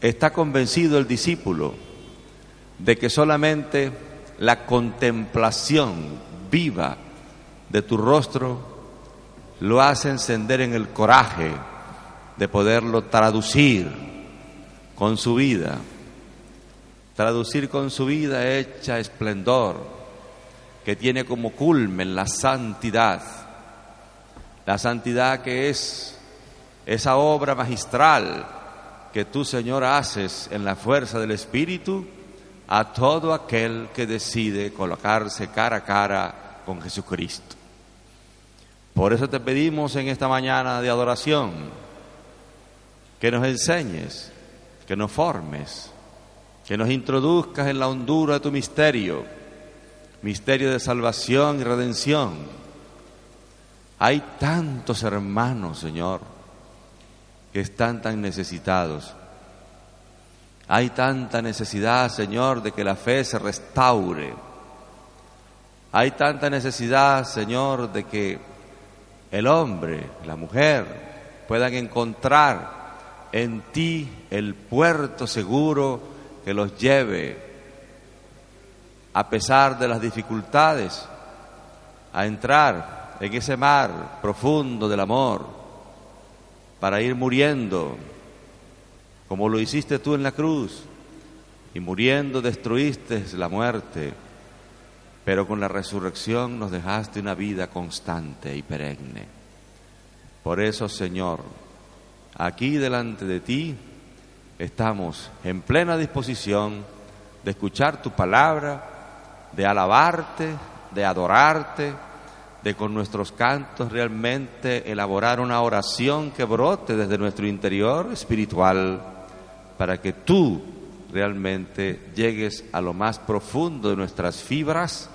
Está convencido el discípulo de que solamente la contemplación viva de tu rostro lo hace encender en el coraje de poderlo traducir con su vida, traducir con su vida hecha esplendor, que tiene como culmen la santidad, la santidad que es esa obra magistral que tú, Señor, haces en la fuerza del Espíritu a todo aquel que decide colocarse cara a cara con Jesucristo. Por eso te pedimos en esta mañana de adoración que nos enseñes, que nos formes, que nos introduzcas en la hondura de tu misterio, misterio de salvación y redención. Hay tantos hermanos, Señor, que están tan necesitados. Hay tanta necesidad, Señor, de que la fe se restaure. Hay tanta necesidad, Señor, de que el hombre, la mujer, puedan encontrar en ti el puerto seguro que los lleve, a pesar de las dificultades, a entrar en ese mar profundo del amor, para ir muriendo como lo hiciste tú en la cruz, y muriendo destruiste la muerte, pero con la resurrección nos dejaste una vida constante y perenne. Por eso, Señor, aquí delante de ti estamos en plena disposición de escuchar tu palabra, de alabarte, de adorarte, con nuestros cantos realmente elaborar una oración que brote desde nuestro interior espiritual para que tú realmente llegues a lo más profundo de nuestras fibras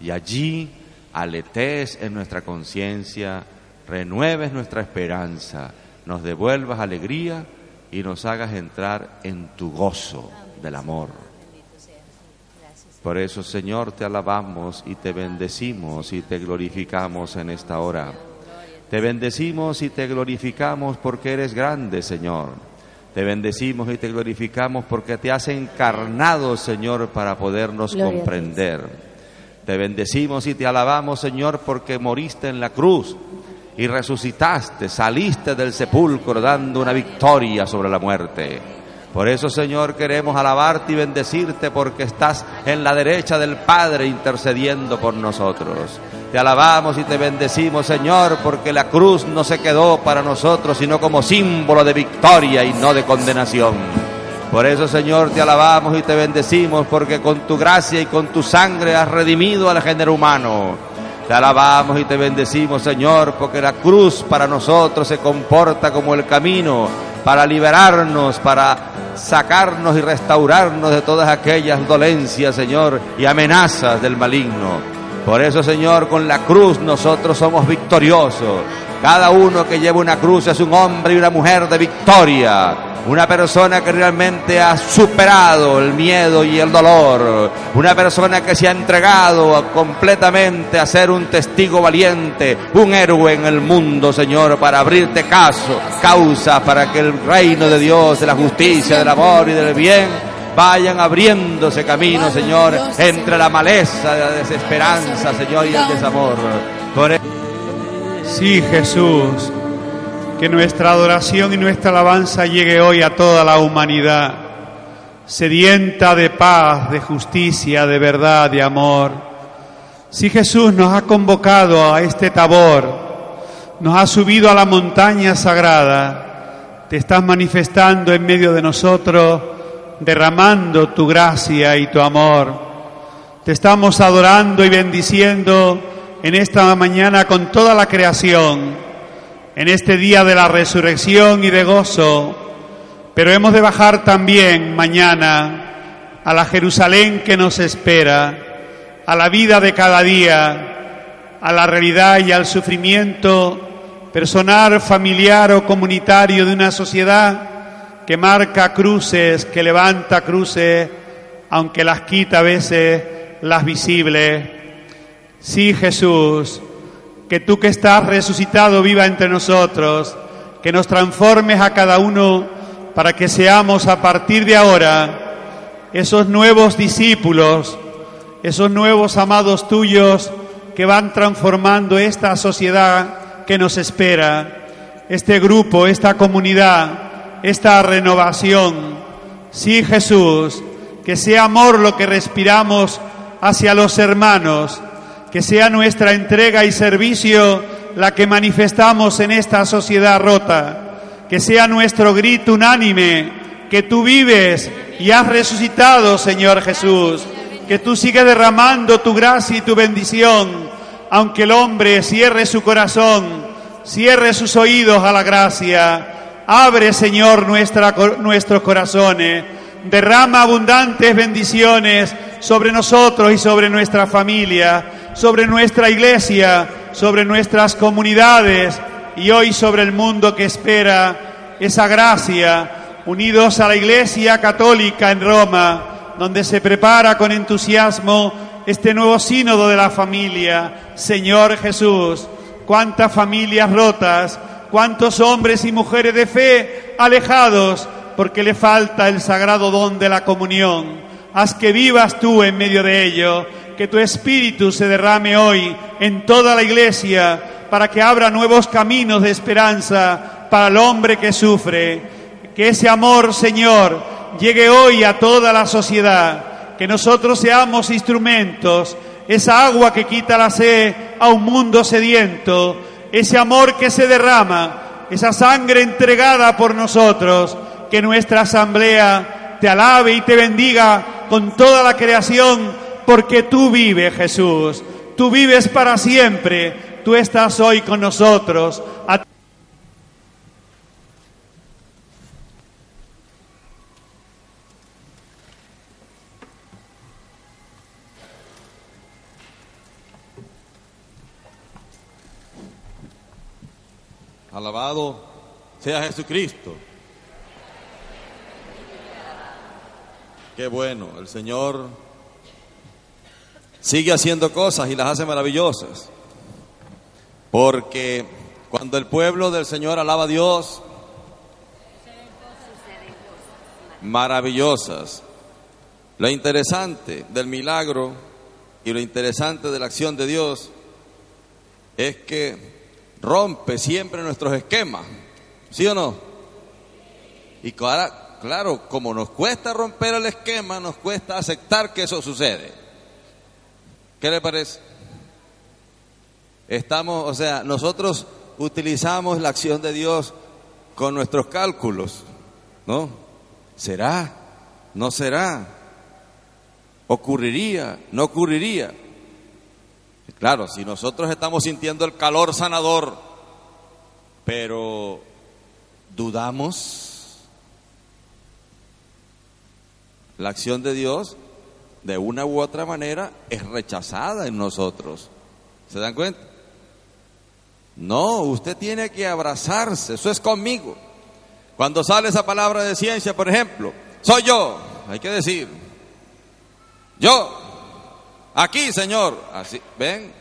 y allí aletees en nuestra conciencia, renueves nuestra esperanza, nos devuelvas alegría y nos hagas entrar en tu gozo del amor. Por eso, Señor, te alabamos y te bendecimos y te glorificamos en esta hora. Te bendecimos y te glorificamos porque eres grande, Señor te bendecimos y te glorificamos porque te has encarnado, Señor, para podernos comprender. Te bendecimos y te alabamos, Señor, porque moriste en la cruz y resucitaste, saliste del sepulcro dando una victoria sobre la muerte. Por eso, Señor, queremos alabarte y bendecirte porque estás en la derecha del Padre intercediendo por nosotros. Te alabamos y te bendecimos, Señor, porque la cruz no se quedó para nosotros, sino como símbolo de victoria y no de condenación. Por eso, Señor, te alabamos y te bendecimos, porque con tu gracia y con tu sangre has redimido al género humano. Te alabamos y te bendecimos, Señor, porque la cruz para nosotros se comporta como el camino para liberarnos, para sacarnos y restaurarnos de todas aquellas dolencias, Señor, y amenazas del maligno. Por eso, Señor, con la cruz nosotros somos victoriosos. Cada uno que lleva una cruz es un hombre y una mujer de victoria. Una persona que realmente ha superado el miedo y el dolor. Una persona que se ha entregado completamente a ser un testigo valiente, un héroe en el mundo, Señor, para abrirte caso, causa, para que el reino de Dios, de la justicia, del amor y del bien vayan abriéndose camino, Señor, entre la maleza de la desesperanza, Señor, y el desamor. Sí, Jesús, que nuestra adoración y nuestra alabanza llegue hoy a toda la humanidad, sedienta de paz, de justicia, de verdad, de amor. Si Jesús nos ha convocado a este tabor, nos ha subido a la montaña sagrada, te estás manifestando en medio de nosotros, derramando tu gracia y tu amor. Te estamos adorando y bendiciendo en esta mañana con toda la creación, en este día de la resurrección y de gozo, pero hemos de bajar también mañana a la Jerusalén que nos espera, a la vida de cada día, a la realidad y al sufrimiento personal, familiar o comunitario de una sociedad que marca cruces, que levanta cruces, aunque las quita a veces las visibles. Sí, Jesús, que tú que estás resucitado viva entre nosotros, que nos transformes a cada uno para que seamos a partir de ahora esos nuevos discípulos, esos nuevos amados tuyos que van transformando esta sociedad que nos espera, este grupo, esta comunidad, esta renovación. Sí, Jesús, que sea amor lo que respiramos hacia los hermanos, que sea nuestra entrega y servicio la que manifestamos en esta sociedad rota, que sea nuestro grito unánime, que tú vives y has resucitado, Señor Jesús, que tú sigues derramando tu gracia y tu bendición, aunque el hombre cierre su corazón, cierre sus oídos a la gracia. Abre, Señor, nuestros corazones, derrama abundantes bendiciones sobre nosotros y sobre nuestra familia sobre nuestra iglesia, sobre nuestras comunidades y hoy sobre el mundo que espera esa gracia, unidos a la Iglesia Católica en Roma, donde se prepara con entusiasmo este nuevo sínodo de la familia. Señor Jesús, cuántas familias rotas, cuántos hombres y mujeres de fe alejados porque le falta el sagrado don de la comunión. Haz que vivas tú en medio de ello que tu espíritu se derrame hoy en toda la iglesia para que abra nuevos caminos de esperanza para el hombre que sufre. Que ese amor, Señor, llegue hoy a toda la sociedad. Que nosotros seamos instrumentos, esa agua que quita la sed a un mundo sediento, ese amor que se derrama, esa sangre entregada por nosotros, que nuestra asamblea te alabe y te bendiga con toda la creación porque tú vives, Jesús. Tú vives para siempre. Tú estás hoy con nosotros. Alabado sea Jesucristo. Qué bueno, el Señor sigue haciendo cosas y las hace maravillosas. Porque cuando el pueblo del Señor alaba a Dios, maravillosas. Lo interesante del milagro y lo interesante de la acción de Dios es que rompe siempre nuestros esquemas, ¿sí o no? Y claro, como nos cuesta romper el esquema, nos cuesta aceptar que eso sucede. ¿Qué le parece? Estamos, o sea, nosotros utilizamos la acción de Dios con nuestros cálculos, ¿no? ¿Será? ¿No será? ¿Ocurriría? ¿No ocurriría? Claro, si nosotros estamos sintiendo el calor sanador, pero dudamos la acción de Dios, de una u otra manera es rechazada en nosotros. ¿Se dan cuenta? No, usted tiene que abrazarse, eso es conmigo. Cuando sale esa palabra de ciencia, por ejemplo, soy yo, hay que decir, yo, aquí, Señor, así, ven.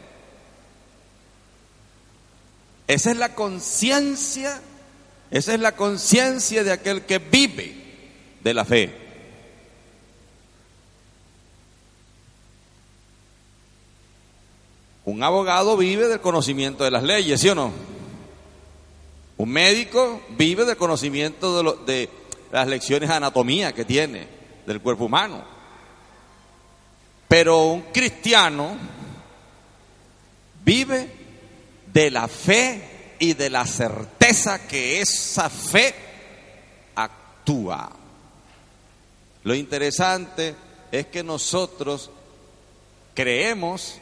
Esa es la conciencia, esa es la conciencia de aquel que vive de la fe. Un abogado vive del conocimiento de las leyes, ¿sí o no? Un médico vive del conocimiento de, de las lecciones de anatomía que tiene del cuerpo humano. Pero un cristiano vive de la fe y de la certeza que esa fe actúa. Lo interesante es que nosotros creemos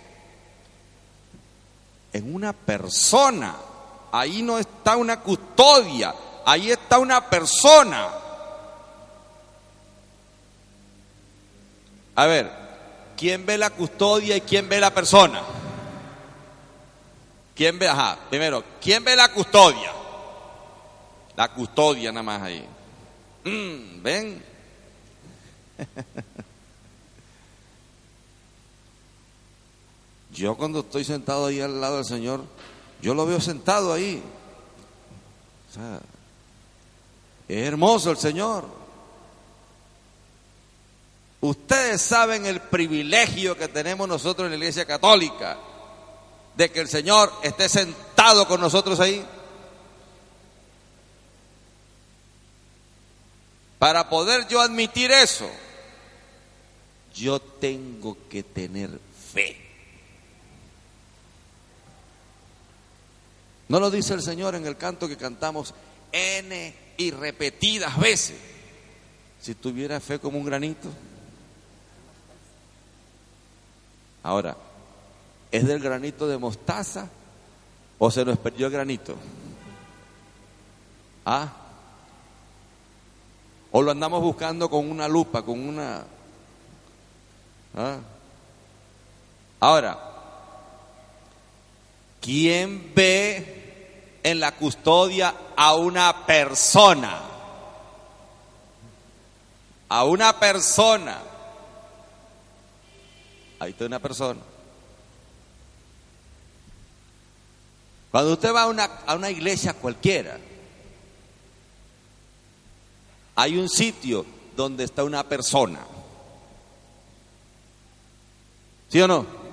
en una persona ahí no está una custodia, ahí está una persona. A ver, ¿quién ve la custodia y quién ve la persona? ¿Quién ve? Ajá, primero, ¿quién ve la custodia? La custodia nada más ahí. Mm, ¿Ven? Yo cuando estoy sentado ahí al lado del Señor, yo lo veo sentado ahí. O sea, es hermoso el Señor. Ustedes saben el privilegio que tenemos nosotros en la Iglesia Católica de que el Señor esté sentado con nosotros ahí. Para poder yo admitir eso, yo tengo que tener fe. ¿No lo dice el Señor en el canto que cantamos N y repetidas veces? Si tuviera fe como un granito. Ahora, ¿es del granito de mostaza o se nos perdió el granito? ¿Ah? ¿O lo andamos buscando con una lupa, con una... ¿Ah? Ahora, ¿quién ve en la custodia a una persona? A una persona. Ahí está una persona. Cuando usted va a una, a una iglesia cualquiera, hay un sitio donde está una persona. ¿Sí o no?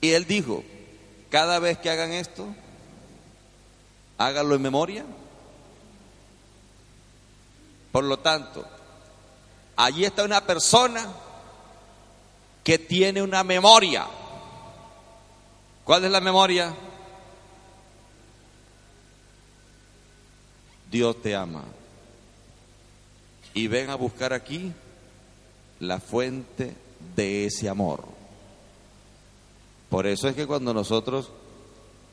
Y él dijo, cada vez que hagan esto, háganlo en memoria. Por lo tanto, allí está una persona que tiene una memoria. ¿Cuál es la memoria? Dios te ama. Y ven a buscar aquí la fuente de ese amor. Por eso es que cuando nosotros,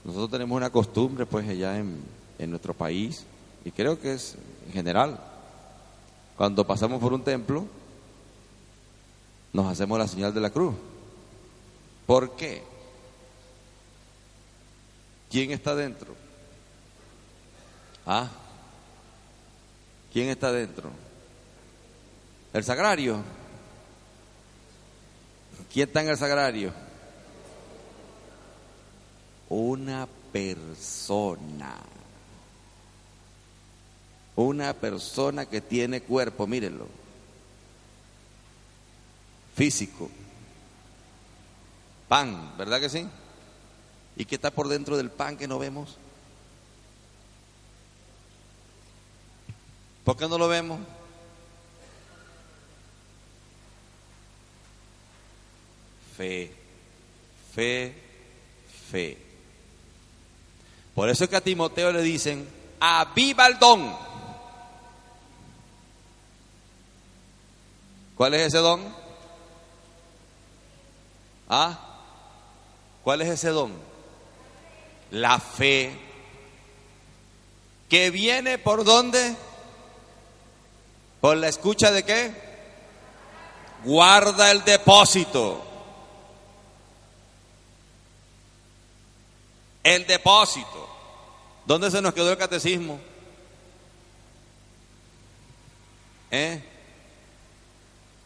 nosotros tenemos una costumbre, pues allá en, en nuestro país, y creo que es en general, cuando pasamos por un templo, nos hacemos la señal de la cruz. ¿Por qué? ¿Quién está dentro? ¿Ah? ¿Quién está dentro? El sagrario. ¿Quién está en el sagrario? Una persona. Una persona que tiene cuerpo, mírenlo. Físico. Pan, ¿verdad que sí? ¿Y qué está por dentro del pan que no vemos? ¿Por qué no lo vemos? Fe, fe, fe. Por eso es que a Timoteo le dicen, aviva el don. ¿Cuál es ese don? ¿Ah? ¿Cuál es ese don? La fe. ¿Que viene por dónde? ¿Por la escucha de qué? Guarda el depósito. El depósito. ¿Dónde se nos quedó el catecismo? ¿Eh?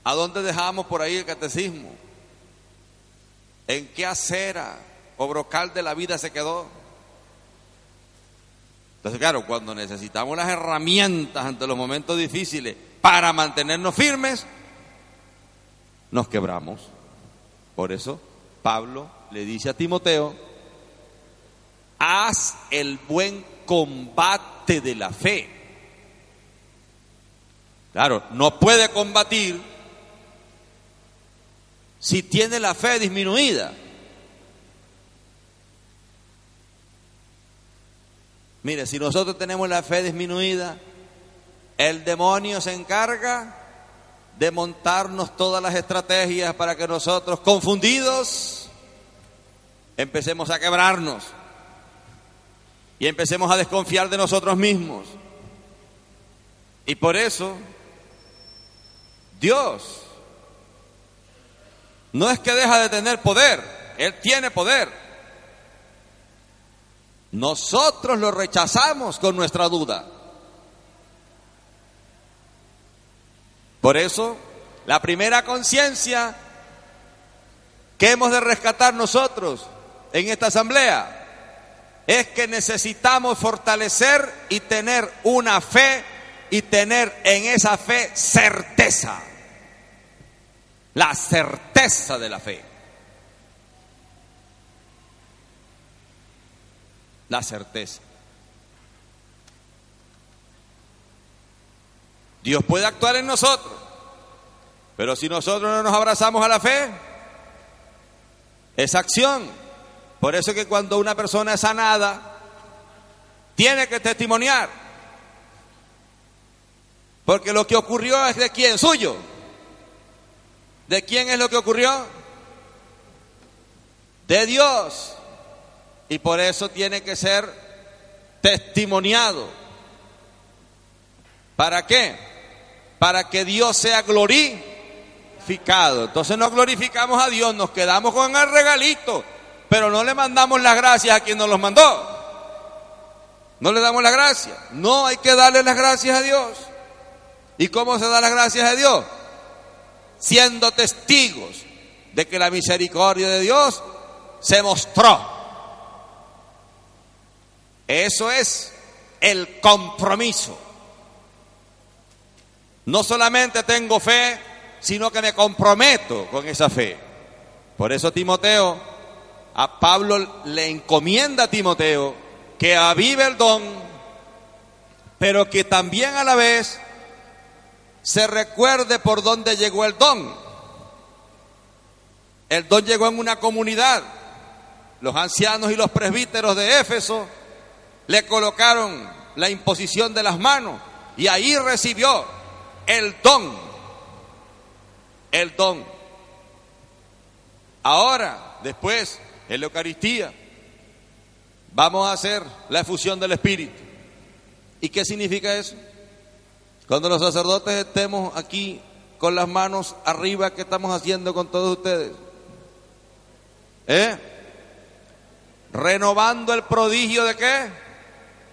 ¿A dónde dejamos por ahí el catecismo? ¿En qué acera o brocal de la vida se quedó? Entonces, claro, cuando necesitamos las herramientas ante los momentos difíciles para mantenernos firmes, nos quebramos. Por eso, Pablo le dice a Timoteo, haz el buen combate de la fe. Claro, no puede combatir si tiene la fe disminuida. Mire, si nosotros tenemos la fe disminuida, el demonio se encarga de montarnos todas las estrategias para que nosotros, confundidos, empecemos a quebrarnos y empecemos a desconfiar de nosotros mismos. Y por eso, Dios no es que deja de tener poder, Él tiene poder. Nosotros lo rechazamos con nuestra duda. Por eso, la primera conciencia que hemos de rescatar nosotros en esta asamblea es que necesitamos fortalecer y tener una fe y tener en esa fe certeza. La certeza de la fe. La certeza. Dios puede actuar en nosotros, pero si nosotros no nos abrazamos a la fe, es acción. Por eso que cuando una persona es sanada, tiene que testimoniar. Porque lo que ocurrió es de quién, suyo. ¿De quién es lo que ocurrió? De Dios. Y por eso tiene que ser testimoniado. ¿Para qué? Para que Dios sea glorificado. Entonces no glorificamos a Dios, nos quedamos con el regalito, pero no le mandamos las gracias a quien nos los mandó. No le damos las gracias. No hay que darle las gracias a Dios. ¿Y cómo se da las gracias a Dios? Siendo testigos de que la misericordia de Dios se mostró. Eso es el compromiso. No solamente tengo fe, sino que me comprometo con esa fe. Por eso Timoteo, a Pablo le encomienda a Timoteo que avive el don, pero que también a la vez se recuerde por dónde llegó el don. El don llegó en una comunidad. Los ancianos y los presbíteros de Éfeso le colocaron la imposición de las manos y ahí recibió el don. El don. Ahora, después, en la Eucaristía, vamos a hacer la efusión del Espíritu. ¿Y qué significa eso? Cuando los sacerdotes estemos aquí con las manos arriba, ¿qué estamos haciendo con todos ustedes? ¿Eh? Renovando el prodigio de qué?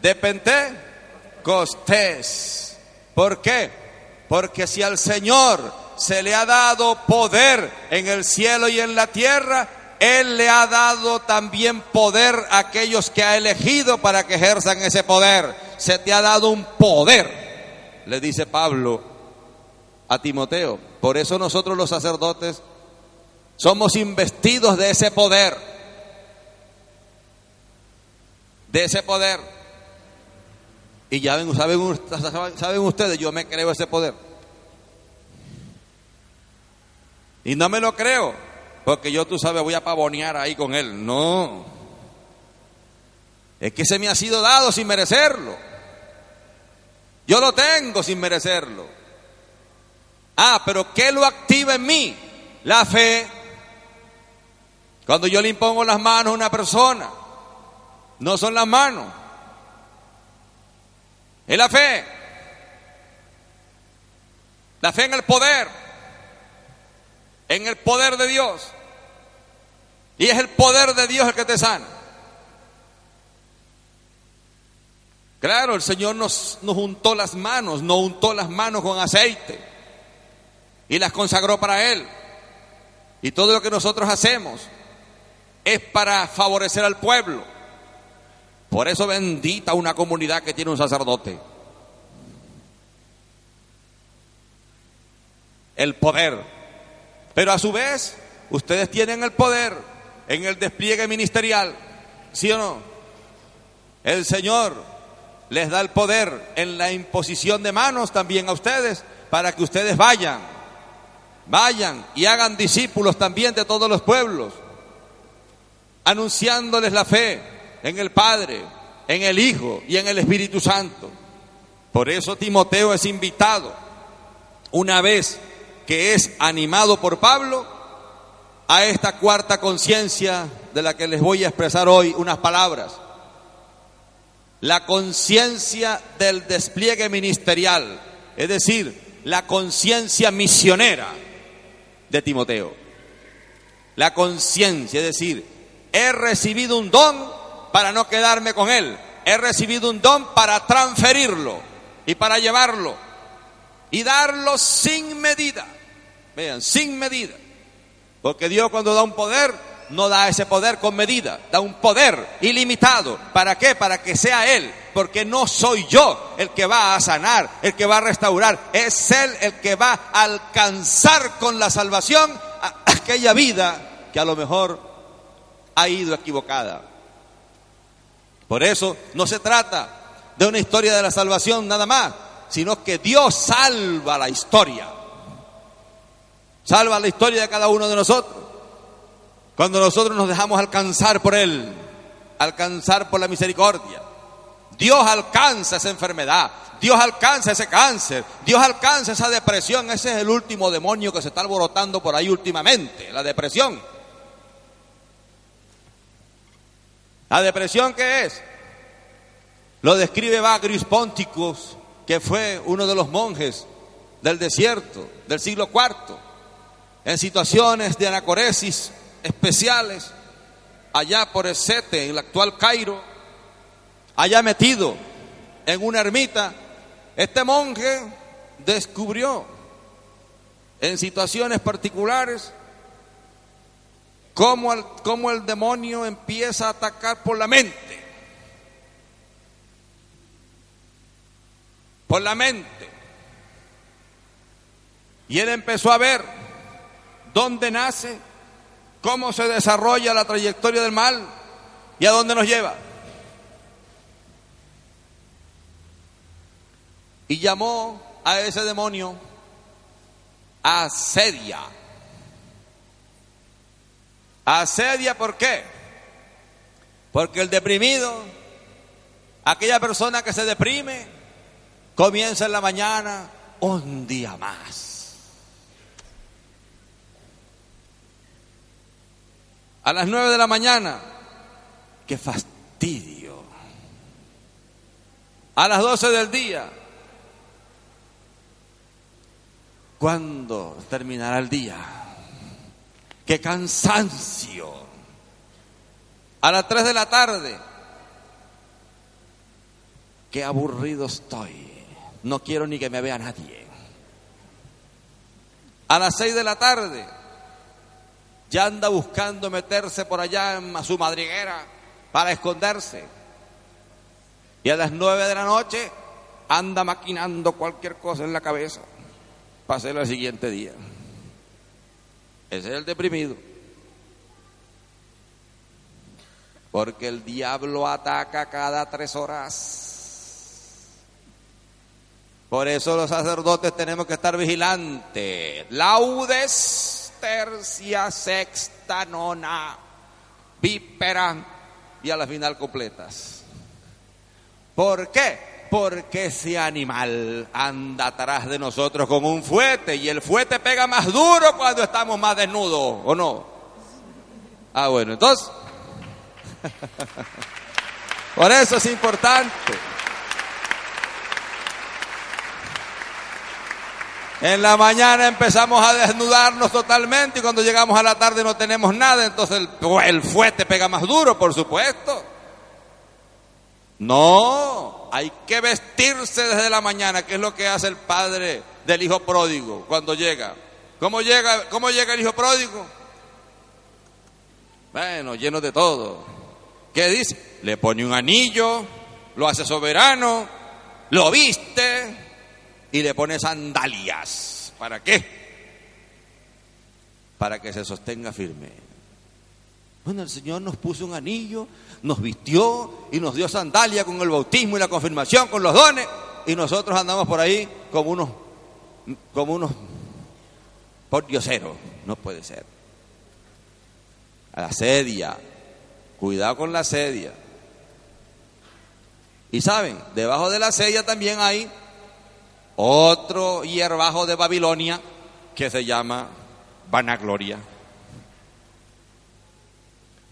De Pentecostés. ¿Por qué? Porque si al Señor se le ha dado poder en el cielo y en la tierra, Él le ha dado también poder a aquellos que ha elegido para que ejerzan ese poder. Se te ha dado un poder, le dice Pablo a Timoteo. Por eso nosotros los sacerdotes somos investidos de ese poder. De ese poder. Y ya ven, saben, saben ustedes, yo me creo ese poder. Y no me lo creo, porque yo, tú sabes, voy a pavonear ahí con él. No. Es que se me ha sido dado sin merecerlo. Yo lo tengo sin merecerlo. Ah, pero ¿qué lo activa en mí? La fe. Cuando yo le impongo las manos a una persona, no son las manos, es la fe. La fe en el poder. En el poder de Dios. Y es el poder de Dios el que te sana. Claro, el Señor nos, nos untó las manos, no untó las manos con aceite y las consagró para Él. Y todo lo que nosotros hacemos es para favorecer al pueblo. Por eso bendita una comunidad que tiene un sacerdote. El poder. Pero a su vez, ustedes tienen el poder en el despliegue ministerial. ¿Sí o no? El Señor les da el poder en la imposición de manos también a ustedes para que ustedes vayan, vayan y hagan discípulos también de todos los pueblos, anunciándoles la fe en el Padre, en el Hijo y en el Espíritu Santo. Por eso Timoteo es invitado, una vez que es animado por Pablo, a esta cuarta conciencia de la que les voy a expresar hoy unas palabras. La conciencia del despliegue ministerial, es decir, la conciencia misionera de Timoteo. La conciencia, es decir, he recibido un don para no quedarme con él, he recibido un don para transferirlo y para llevarlo y darlo sin medida. Vean, sin medida. Porque Dios cuando da un poder, no da ese poder con medida, da un poder ilimitado. ¿Para qué? Para que sea Él. Porque no soy yo el que va a sanar, el que va a restaurar. Es Él el que va a alcanzar con la salvación aquella vida que a lo mejor ha ido equivocada. Por eso no se trata de una historia de la salvación nada más, sino que Dios salva la historia. Salva la historia de cada uno de nosotros. Cuando nosotros nos dejamos alcanzar por Él, alcanzar por la misericordia. Dios alcanza esa enfermedad, Dios alcanza ese cáncer, Dios alcanza esa depresión. Ese es el último demonio que se está alborotando por ahí últimamente, la depresión. ¿La depresión qué es? Lo describe Bagrius Ponticus, que fue uno de los monjes del desierto del siglo IV en situaciones de anacoresis especiales, allá por Esete, en el actual Cairo, allá metido en una ermita, este monje descubrió en situaciones particulares cómo el, cómo el demonio empieza a atacar por la mente. Por la mente. Y él empezó a ver dónde nace, cómo se desarrolla la trayectoria del mal y a dónde nos lleva. Y llamó a ese demonio asedia. Asedia, ¿por qué? Porque el deprimido, aquella persona que se deprime, comienza en la mañana un día más. A las nueve de la mañana. ¡Qué fastidio! A las doce del día. ¿Cuándo terminará el día? ¡Qué cansancio! A las tres de la tarde. ¡Qué aburrido estoy! No quiero ni que me vea nadie. A las seis de la tarde ya anda buscando meterse por allá en su madriguera para esconderse. Y a las nueve de la noche anda maquinando cualquier cosa en la cabeza para hacerlo el siguiente día. Ese es el deprimido. Porque el diablo ataca cada tres horas. Por eso los sacerdotes tenemos que estar vigilantes. Laudes tercia, sexta, nona, vípera y a la final completas. ¿Por qué? Porque ese animal anda atrás de nosotros como un fuete y el fuete pega más duro cuando estamos más desnudos, ¿o no? Ah, bueno, entonces, por eso es importante. En la mañana empezamos a desnudarnos totalmente y cuando llegamos a la tarde no tenemos nada, entonces el, fuete pega más duro, por supuesto. No, hay que vestirse desde la mañana, que es lo que hace el padre del hijo pródigo cuando llega. ¿Cómo llega, cómo llega el hijo pródigo? Bueno, lleno de todo. ¿Qué dice? Le pone un anillo, lo hace soberano, lo viste, y le pone sandalias. ¿Para qué? Para que se sostenga firme. Bueno, el Señor nos puso un anillo, nos vistió y nos dio sandalia con el bautismo y la confirmación, con los dones, y nosotros andamos por ahí como unos, como unos por dioseros. No puede ser. La sedia, cuidado con la sedia. Y saben, debajo de la sedia también hay otro hierbajo de Babilonia que se llama vanagloria.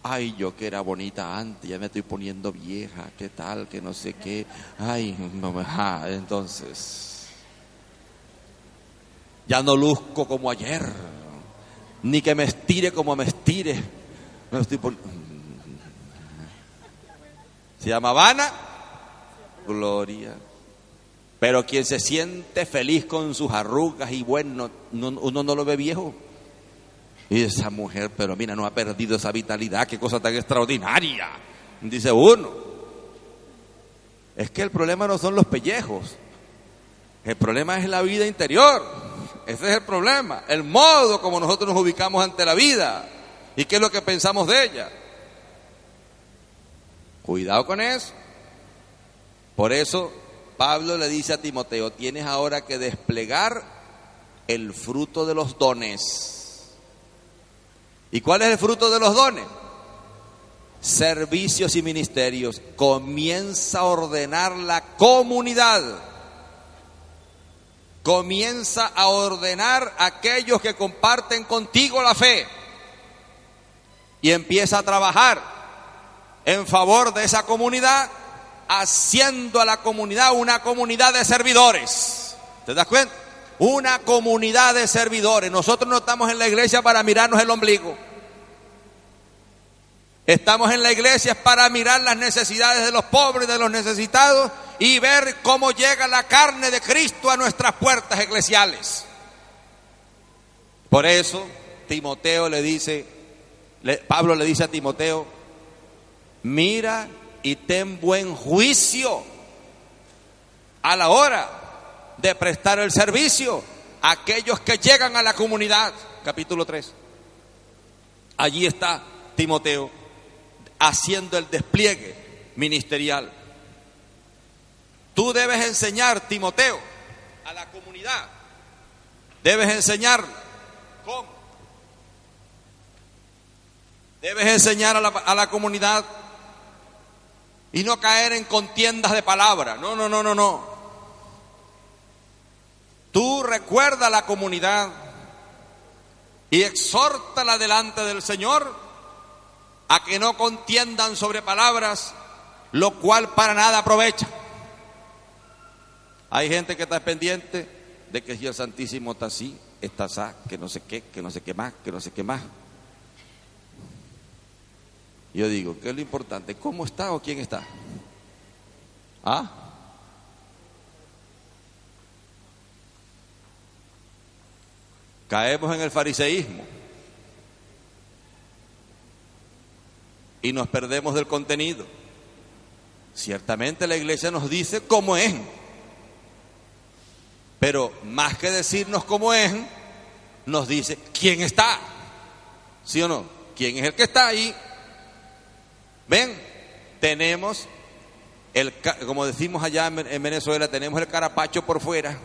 Ay, yo que era bonita antes, ya me estoy poniendo vieja, qué tal, que no sé qué. Ay, no me... Ah, entonces, ya no luzco como ayer, ni que me estire como me estire. Me estoy pon- Se llama vana, gloria. Pero quien se siente feliz con sus arrugas y bueno, no- uno no lo ve viejo. Y esa mujer, pero mira, no ha perdido esa vitalidad, qué cosa tan extraordinaria. Dice uno. Es que el problema no son los pellejos. El problema es la vida interior. Ese es el problema. El modo como nosotros nos ubicamos ante la vida. Y qué es lo que pensamos de ella. Cuidado con eso. Por eso Pablo le dice a Timoteo, tienes ahora que desplegar el fruto de los dones. ¿Y cuál es el fruto de los dones? Servicios y ministerios. Comienza a ordenar la comunidad. Comienza a ordenar a aquellos que comparten contigo la fe. Y empieza a trabajar en favor de esa comunidad, haciendo a la comunidad una comunidad de servidores. ¿Te das cuenta? Una comunidad de servidores. Nosotros no estamos en la iglesia para mirarnos el ombligo. Estamos en la iglesia para mirar las necesidades de los pobres, de los necesitados y ver cómo llega la carne de Cristo a nuestras puertas eclesiales. Por eso Timoteo le dice, Pablo le dice a Timoteo, mira y ten buen juicio a la hora de prestar el servicio a aquellos que llegan a la comunidad. Capítulo 3. Allí está Timoteo haciendo el despliegue ministerial. Tú debes enseñar, Timoteo, a la comunidad. Debes enseñar cómo. Debes enseñar a la, a la comunidad y no caer en contiendas de palabra. No, no, no, no, no. Tú recuerda a la comunidad y exhórtala delante del Señor a que no contiendan sobre palabras, lo cual para nada aprovecha. Hay gente que está pendiente de que si el Santísimo está así, está así, que no sé qué, que no sé qué más, que no sé qué más. Yo digo, ¿qué es lo importante? ¿Cómo está o quién está? ¿Ah? Caemos en el fariseísmo y nos perdemos del contenido. Ciertamente la iglesia nos dice cómo es, pero más que decirnos cómo es, nos dice quién está. ¿Sí o no? ¿Quién es el que está ahí? Ven, tenemos el, como decimos allá en Venezuela, tenemos el carapacho por fuera,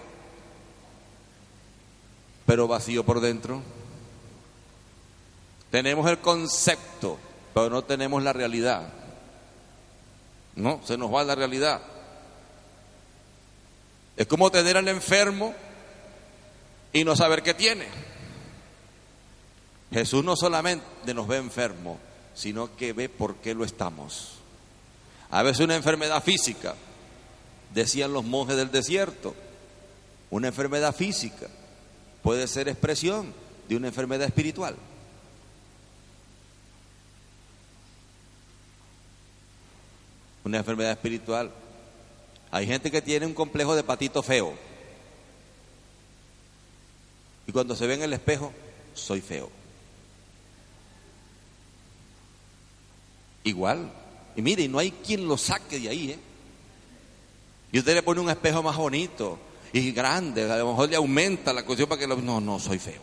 pero vacío por dentro. Tenemos el concepto, pero no tenemos la realidad. No, se nos va la realidad. Es como tener al enfermo y no saber qué tiene. Jesús no solamente nos ve enfermo, sino que ve por qué lo estamos. A veces una enfermedad física, decían los monjes del desierto, una enfermedad física puede ser expresión de una enfermedad espiritual. Una enfermedad espiritual. Hay gente que tiene un complejo de patito feo. Y cuando se ve en el espejo, soy feo. Igual. Y mire, no hay quien lo saque de ahí, ¿eh? Y usted le pone un espejo más bonito y grande, a lo mejor le aumenta la cuestión para que lo... No, no, soy feo.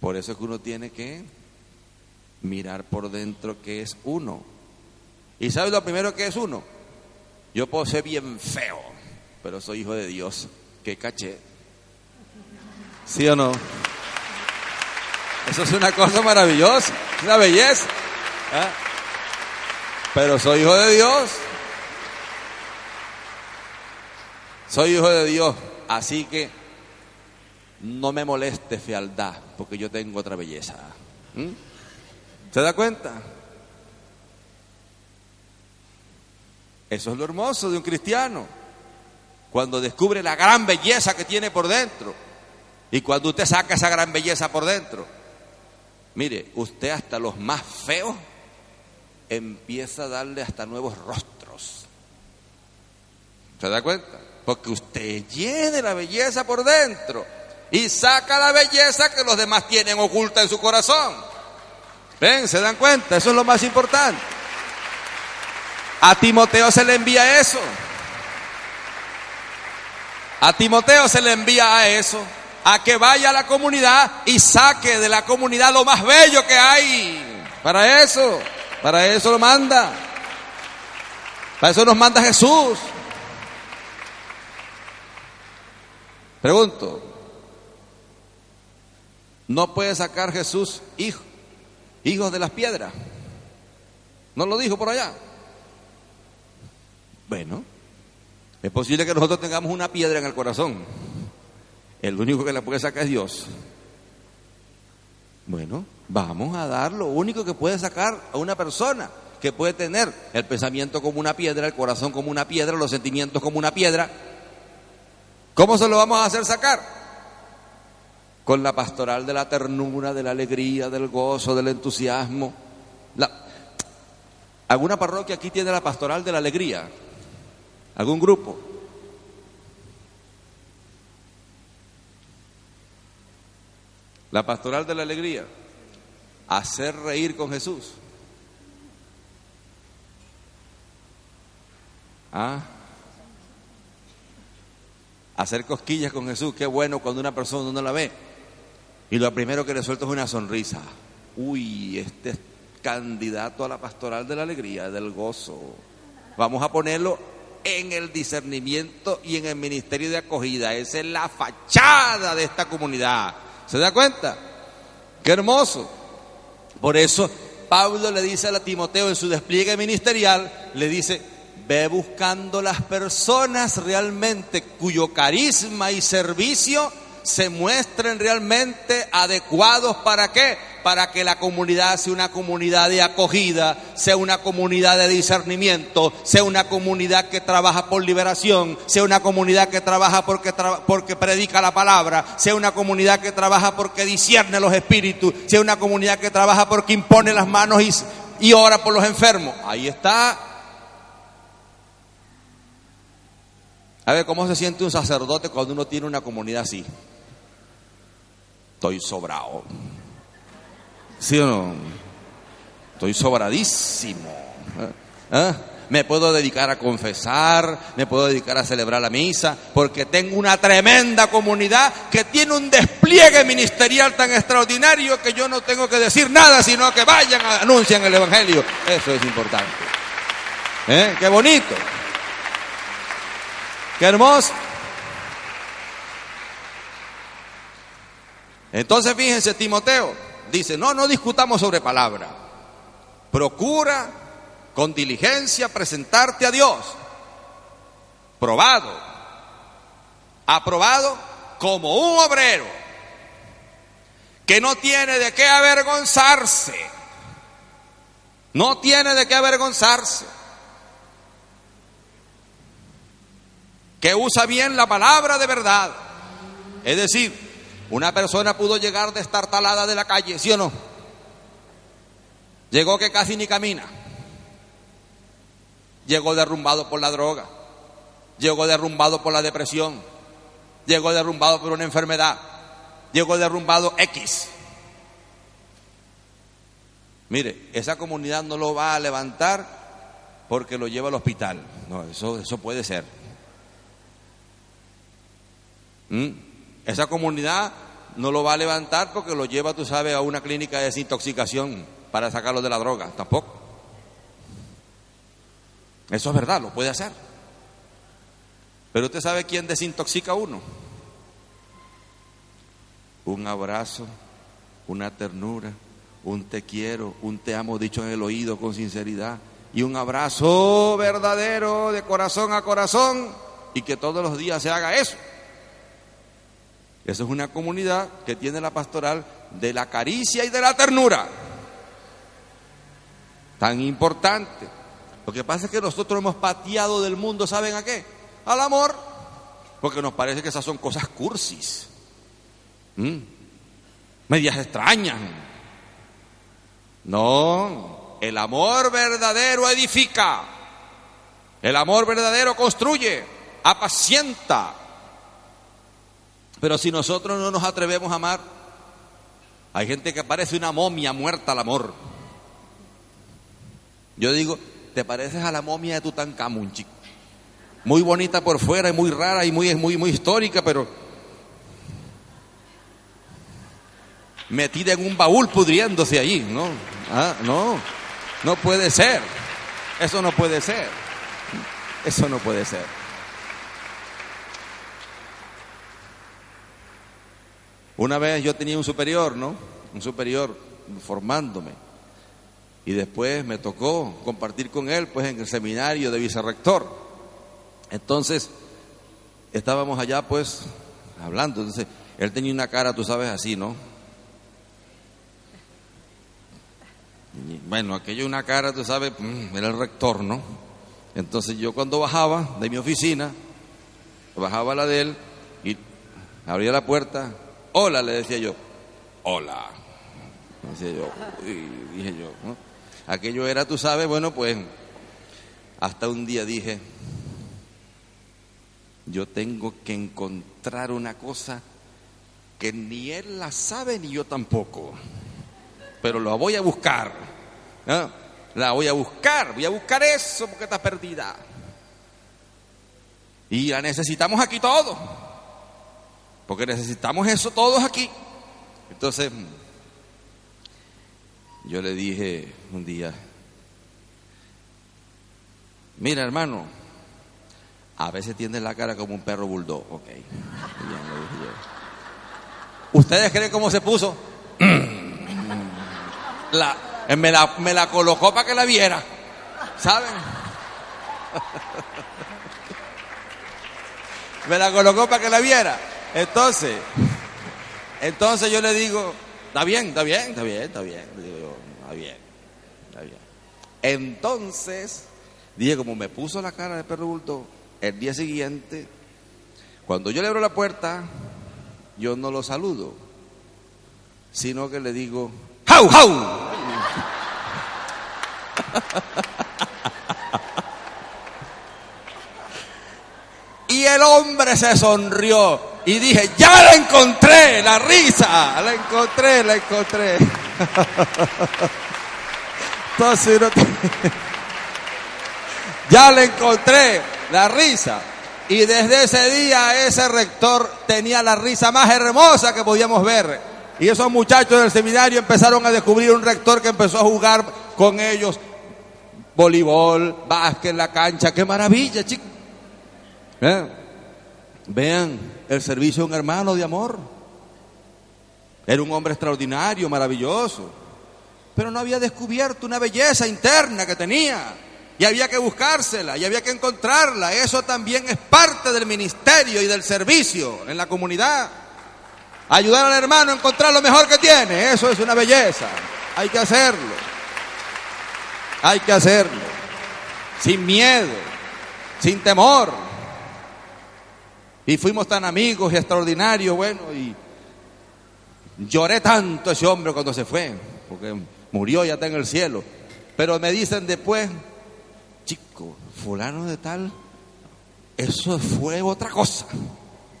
Por eso es que uno tiene que mirar por dentro que es uno. ¿Y sabe lo primero que es uno? Yo puedo ser bien feo, pero soy hijo de Dios. Qué caché. ¿Sí o no? Eso es una cosa maravillosa, una belleza. ¿ah? Pero soy hijo de Dios. Soy hijo de Dios. Así que no me moleste fealdad, porque yo tengo otra belleza. ¿Mm? ¿Se da cuenta? Eso es lo hermoso de un cristiano. Cuando descubre la gran belleza que tiene por dentro. Y cuando usted saca esa gran belleza por dentro. Mire, usted hasta los más feos empieza a darle hasta nuevos rostros. ¿Se da cuenta? Porque usted llene la belleza por dentro y saca la belleza que los demás tienen oculta en su corazón. ¿Ven? ¿Se dan cuenta? Eso es lo más importante. A Timoteo se le envía eso. A Timoteo se le envía a eso, a que vaya a la comunidad y saque de la comunidad lo más bello que hay. Para eso, para eso lo manda. Para eso nos manda Jesús. Pregunto, ¿no puede sacar Jesús hijos, hijos de las piedras? ¿No lo dijo por allá? Bueno, es posible que nosotros tengamos una piedra en el corazón. El único que la puede sacar es Dios. Bueno, vamos a dar lo único que puede sacar a una persona que puede tener el pensamiento como una piedra, el corazón como una piedra, los sentimientos como una piedra. ¿Cómo se lo vamos a hacer sacar? Con la pastoral de la ternura, de la alegría, del gozo, del entusiasmo. ¿Alguna parroquia aquí tiene la pastoral de la alegría? ¿Algún grupo? La pastoral de la alegría. Hacer reír con Jesús. ¿Ah? Hacer cosquillas con Jesús. Qué bueno cuando una persona no la ve. Y lo primero que le suelta es una sonrisa. Uy, este es candidato a la pastoral de la alegría, del gozo. Vamos a ponerlo en el discernimiento y en el ministerio de acogida. Esa es la fachada de esta comunidad. ¿Se da cuenta? Qué hermoso. Por eso Pablo le dice a Timoteo en su despliegue ministerial, le dice, ve buscando las personas realmente cuyo carisma y servicio se muestren realmente adecuados para qué? Para que la comunidad sea una comunidad de acogida, sea una comunidad de discernimiento, sea una comunidad que trabaja por liberación, sea una comunidad que trabaja porque, porque predica la palabra, sea una comunidad que trabaja porque discierne los espíritus, sea una comunidad que trabaja porque impone las manos y, y ora por los enfermos. Ahí está A ver, ¿cómo se siente un sacerdote cuando uno tiene una comunidad así? Estoy sobrado. ¿Sí o no? Estoy sobradísimo. ¿Eh? ¿Eh? Me puedo dedicar a confesar, me puedo dedicar a celebrar la misa, porque tengo una tremenda comunidad que tiene un despliegue ministerial tan extraordinario que yo no tengo que decir nada, sino que vayan a anunciar el Evangelio. Eso es importante. ¿Eh? Qué bonito. Qué hermoso. Entonces fíjense, Timoteo dice, no, no discutamos sobre palabra. Procura con diligencia presentarte a Dios. Probado. Aprobado como un obrero que no tiene de qué avergonzarse. No tiene de qué avergonzarse. Que usa bien la palabra de verdad. Es decir, una persona pudo llegar de estar talada de la calle, ¿sí o no? Llegó que casi ni camina. Llegó derrumbado por la droga. Llegó derrumbado por la depresión. Llegó derrumbado por una enfermedad. Llegó derrumbado X. Mire, esa comunidad no lo va a levantar porque lo lleva al hospital. No, eso, eso puede ser. ¿Mm? Esa comunidad no lo va a levantar porque lo lleva, tú sabes, a una clínica de desintoxicación para sacarlo de la droga. Tampoco. Eso es verdad, lo puede hacer. Pero usted sabe quién desintoxica a uno. Un abrazo, una ternura, un te quiero, un te amo dicho en el oído con sinceridad y un abrazo verdadero de corazón a corazón y que todos los días se haga eso. Eso es una comunidad que tiene la pastoral de la caricia y de la ternura. tan importante. Lo que pasa es que nosotros hemos pateado del mundo, ¿saben a qué? Al amor, porque nos parece que esas son cosas cursis, ¿Mm? medias extrañas. No, el amor verdadero edifica, el amor verdadero construye, apacienta. Pero si nosotros no nos atrevemos a amar, hay gente que parece una momia muerta al amor. Yo digo, te pareces a la momia de Tutankamón, chico. Muy bonita por fuera y muy rara y muy, muy, histórica, pero metida en un baúl pudriéndose allí, ¿no? Ah, no, no puede ser. Eso no puede ser. Eso no puede ser. Una vez yo tenía un superior, ¿no? Un superior formándome. Y después me tocó compartir con él, pues, en el seminario de vicerrector. Entonces, estábamos allá, pues, hablando. Entonces, él tenía una cara, tú sabes, así, ¿no? bueno, aquello una cara, tú sabes, mm, era el rector, ¿no? Entonces yo cuando bajaba de mi oficina, bajaba la de él y abría la puerta, hola, le decía yo, hola. Decía yo, dije yo, ¿no? Aquello era, tú sabes, bueno, pues hasta un día dije, yo tengo que encontrar una cosa que ni él la sabe ni yo tampoco pero la voy a buscar. La voy a buscar, voy a buscar eso porque está perdida. Y la necesitamos aquí todos, porque necesitamos eso todos aquí. Entonces, yo le dije un día, mira hermano, a veces tiene la cara como un perro bulldog, ok. ¿Ustedes creen cómo se puso? eh, me, la, me la colocó para que la viera. ¿Saben? me la colocó para que la viera. Entonces, entonces yo le digo, está bien, está bien, está bien, está bien. Digo está bien, está bien. Entonces, dije, como me puso la cara de perro bulto, el día siguiente, cuando yo le abro la puerta, yo no lo saludo, sino que le digo, ¡Jau, jau! Y el hombre se sonrió y dije, ya la encontré, la risa, la encontré, la encontré. Entonces, ya la encontré, la risa. Y desde ese día ese rector tenía la risa más hermosa que podíamos ver. Y esos muchachos del seminario empezaron a descubrir un rector que empezó a jugar con ellos voleibol, básquet la cancha. ¡Qué maravilla, chicos! Vean el servicio de un hermano de amor. Era un hombre extraordinario, maravilloso. Pero no había descubierto una belleza interna que tenía. Y había que buscársela, y había que encontrarla. Eso también es parte del ministerio y del servicio en la comunidad. Ayudar al hermano a encontrar lo mejor que tiene, eso es una belleza. Hay que hacerlo. Hay que hacerlo. Sin miedo, sin temor. Y fuimos tan amigos y extraordinarios, bueno, y lloré tanto ese hombre cuando se fue, porque murió ya está en el cielo. Pero me dicen después, chico, fulano de tal, eso fue otra cosa.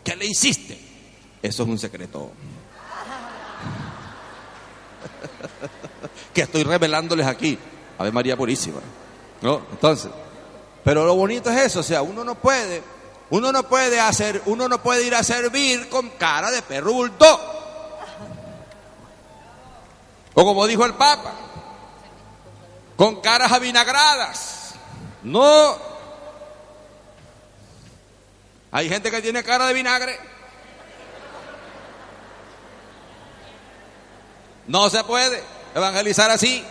¿Qué le hiciste? Eso es un secreto. que estoy revelándoles aquí. Ave María Purísima. ¿No? Entonces, pero lo bonito es eso, o sea, uno no puede, uno no puede hacer, uno no puede ir a servir con cara de perro bulto. O como dijo el Papa, con caras avinagradas. No. Hay gente que tiene cara de vinagre. No se puede evangelizar así.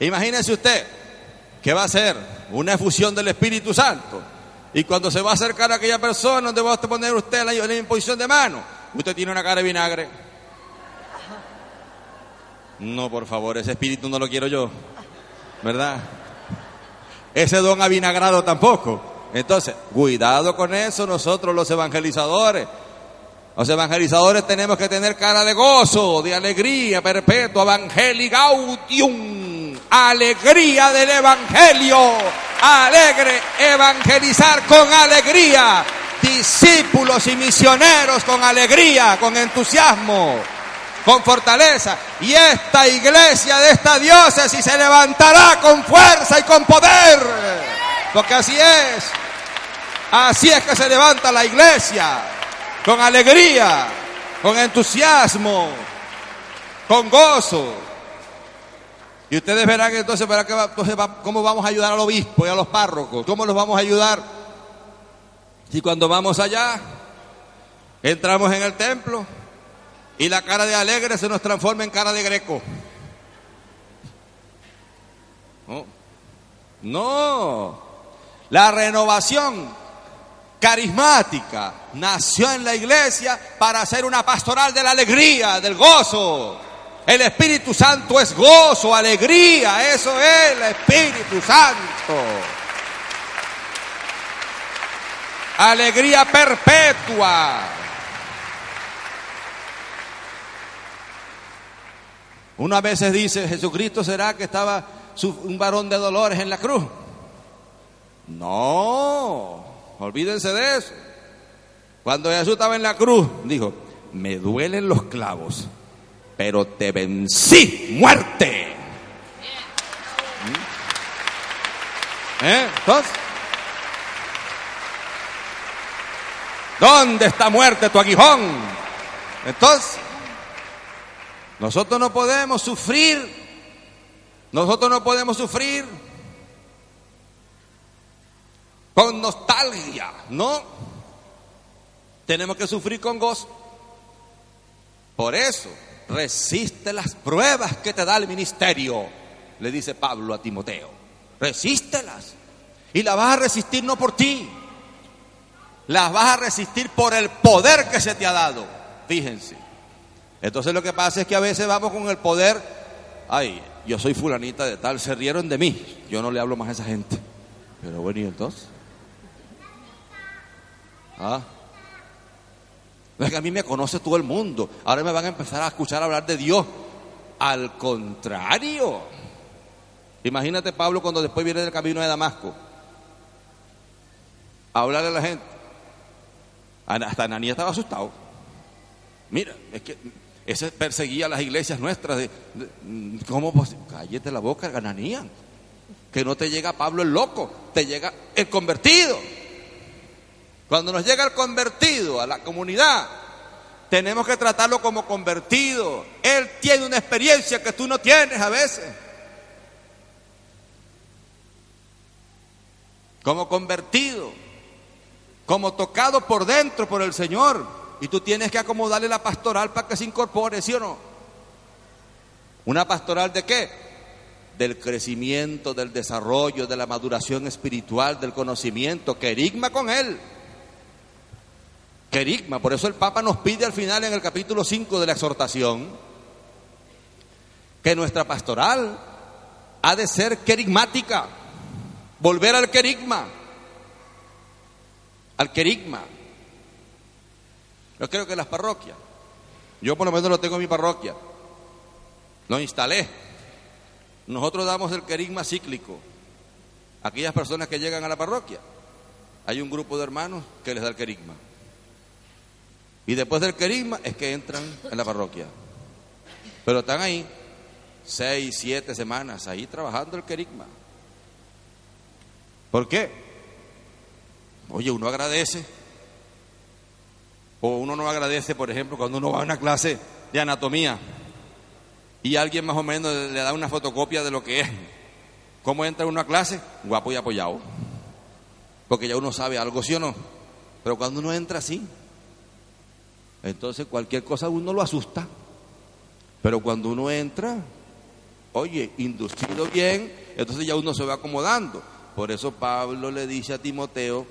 Imagínese usted que va a ser una efusión del Espíritu Santo. Y cuando se va a acercar a aquella persona, donde va a poner usted la, la imposición de mano, usted tiene una cara de vinagre. No, por favor, ese espíritu no lo quiero yo. ¿Verdad? Ese don avinagrado tampoco. Entonces, cuidado con eso nosotros los evangelizadores. Los evangelizadores tenemos que tener cara de gozo, de alegría perpetua, evangelii gaudium, alegría del evangelio, alegre, evangelizar con alegría, discípulos y misioneros con alegría, con entusiasmo, con fortaleza. Y esta iglesia de esta diócesis se levantará con fuerza y con poder, porque así es, así es que se levanta la iglesia. Con alegría, con entusiasmo, con gozo. Y ustedes verán entonces, ¿para qué entonces cómo vamos a ayudar al obispo y a los párrocos, cómo los vamos a ayudar. Si cuando vamos allá, entramos en el templo y la cara de alegre se nos transforma en cara de greco. No, no. la renovación carismática, nació en la iglesia para hacer una pastoral de la alegría, del gozo. El Espíritu Santo es gozo, alegría, eso es el Espíritu Santo. Alegría perpetua. Una vez se dice, Jesucristo será que estaba un varón de dolores en la cruz. No, Olvídense de eso. Cuando Jesús estaba en la cruz, dijo, me duelen los clavos, pero te vencí, muerte. ¿Mm? ¿Eh? Entonces, ¿dónde está muerte tu aguijón? Entonces, nosotros no podemos sufrir, nosotros no podemos sufrir con nostalgia, ¿no? Tenemos que sufrir con gozo. Por eso, resiste las pruebas que te da el ministerio, le dice Pablo a Timoteo. Resístelas. Y las vas a resistir no por ti, las vas a resistir por el poder que se te ha dado. Fíjense. Entonces lo que pasa es que a veces vamos con el poder, ay, yo soy fulanita de tal, se rieron de mí, yo no le hablo más a esa gente. Pero bueno, ¿y entonces? ¿Ah? Es que a mí me conoce todo el mundo. Ahora me van a empezar a escuchar hablar de Dios. Al contrario. Imagínate Pablo cuando después viene del camino de Damasco. A hablarle a la gente. Hasta Ananías estaba asustado. Mira, es que ese perseguía las iglesias nuestras. De, ¿Cómo? Cállate la boca, Ananías. Que no te llega Pablo el loco, te llega el convertido. Cuando nos llega el convertido a la comunidad, tenemos que tratarlo como convertido. Él tiene una experiencia que tú no tienes a veces. Como convertido, como tocado por dentro por el Señor. Y tú tienes que acomodarle la pastoral para que se incorpore, ¿sí o no? ¿Una pastoral de qué? Del crecimiento, del desarrollo, de la maduración espiritual, del conocimiento, que erigma con Él. Querigma. Por eso el Papa nos pide al final en el capítulo 5 de la exhortación que nuestra pastoral ha de ser querigmática, volver al querigma, al querigma. Yo creo que las parroquias, yo por lo menos lo tengo en mi parroquia, lo instalé. Nosotros damos el querigma cíclico. Aquellas personas que llegan a la parroquia, hay un grupo de hermanos que les da el querigma. Y después del querigma es que entran en la parroquia. Pero están ahí seis, siete semanas ahí trabajando el querigma. ¿Por qué? Oye, uno agradece. O uno no agradece, por ejemplo, cuando uno va a una clase de anatomía y alguien más o menos le da una fotocopia de lo que es. ¿Cómo entra uno a clase? Guapo y apoyado. Porque ya uno sabe algo, ¿sí o no? Pero cuando uno entra así, entonces cualquier cosa uno lo asusta. Pero cuando uno entra, oye, inducido bien, entonces ya uno se va acomodando. Por eso Pablo le dice a Timoteo,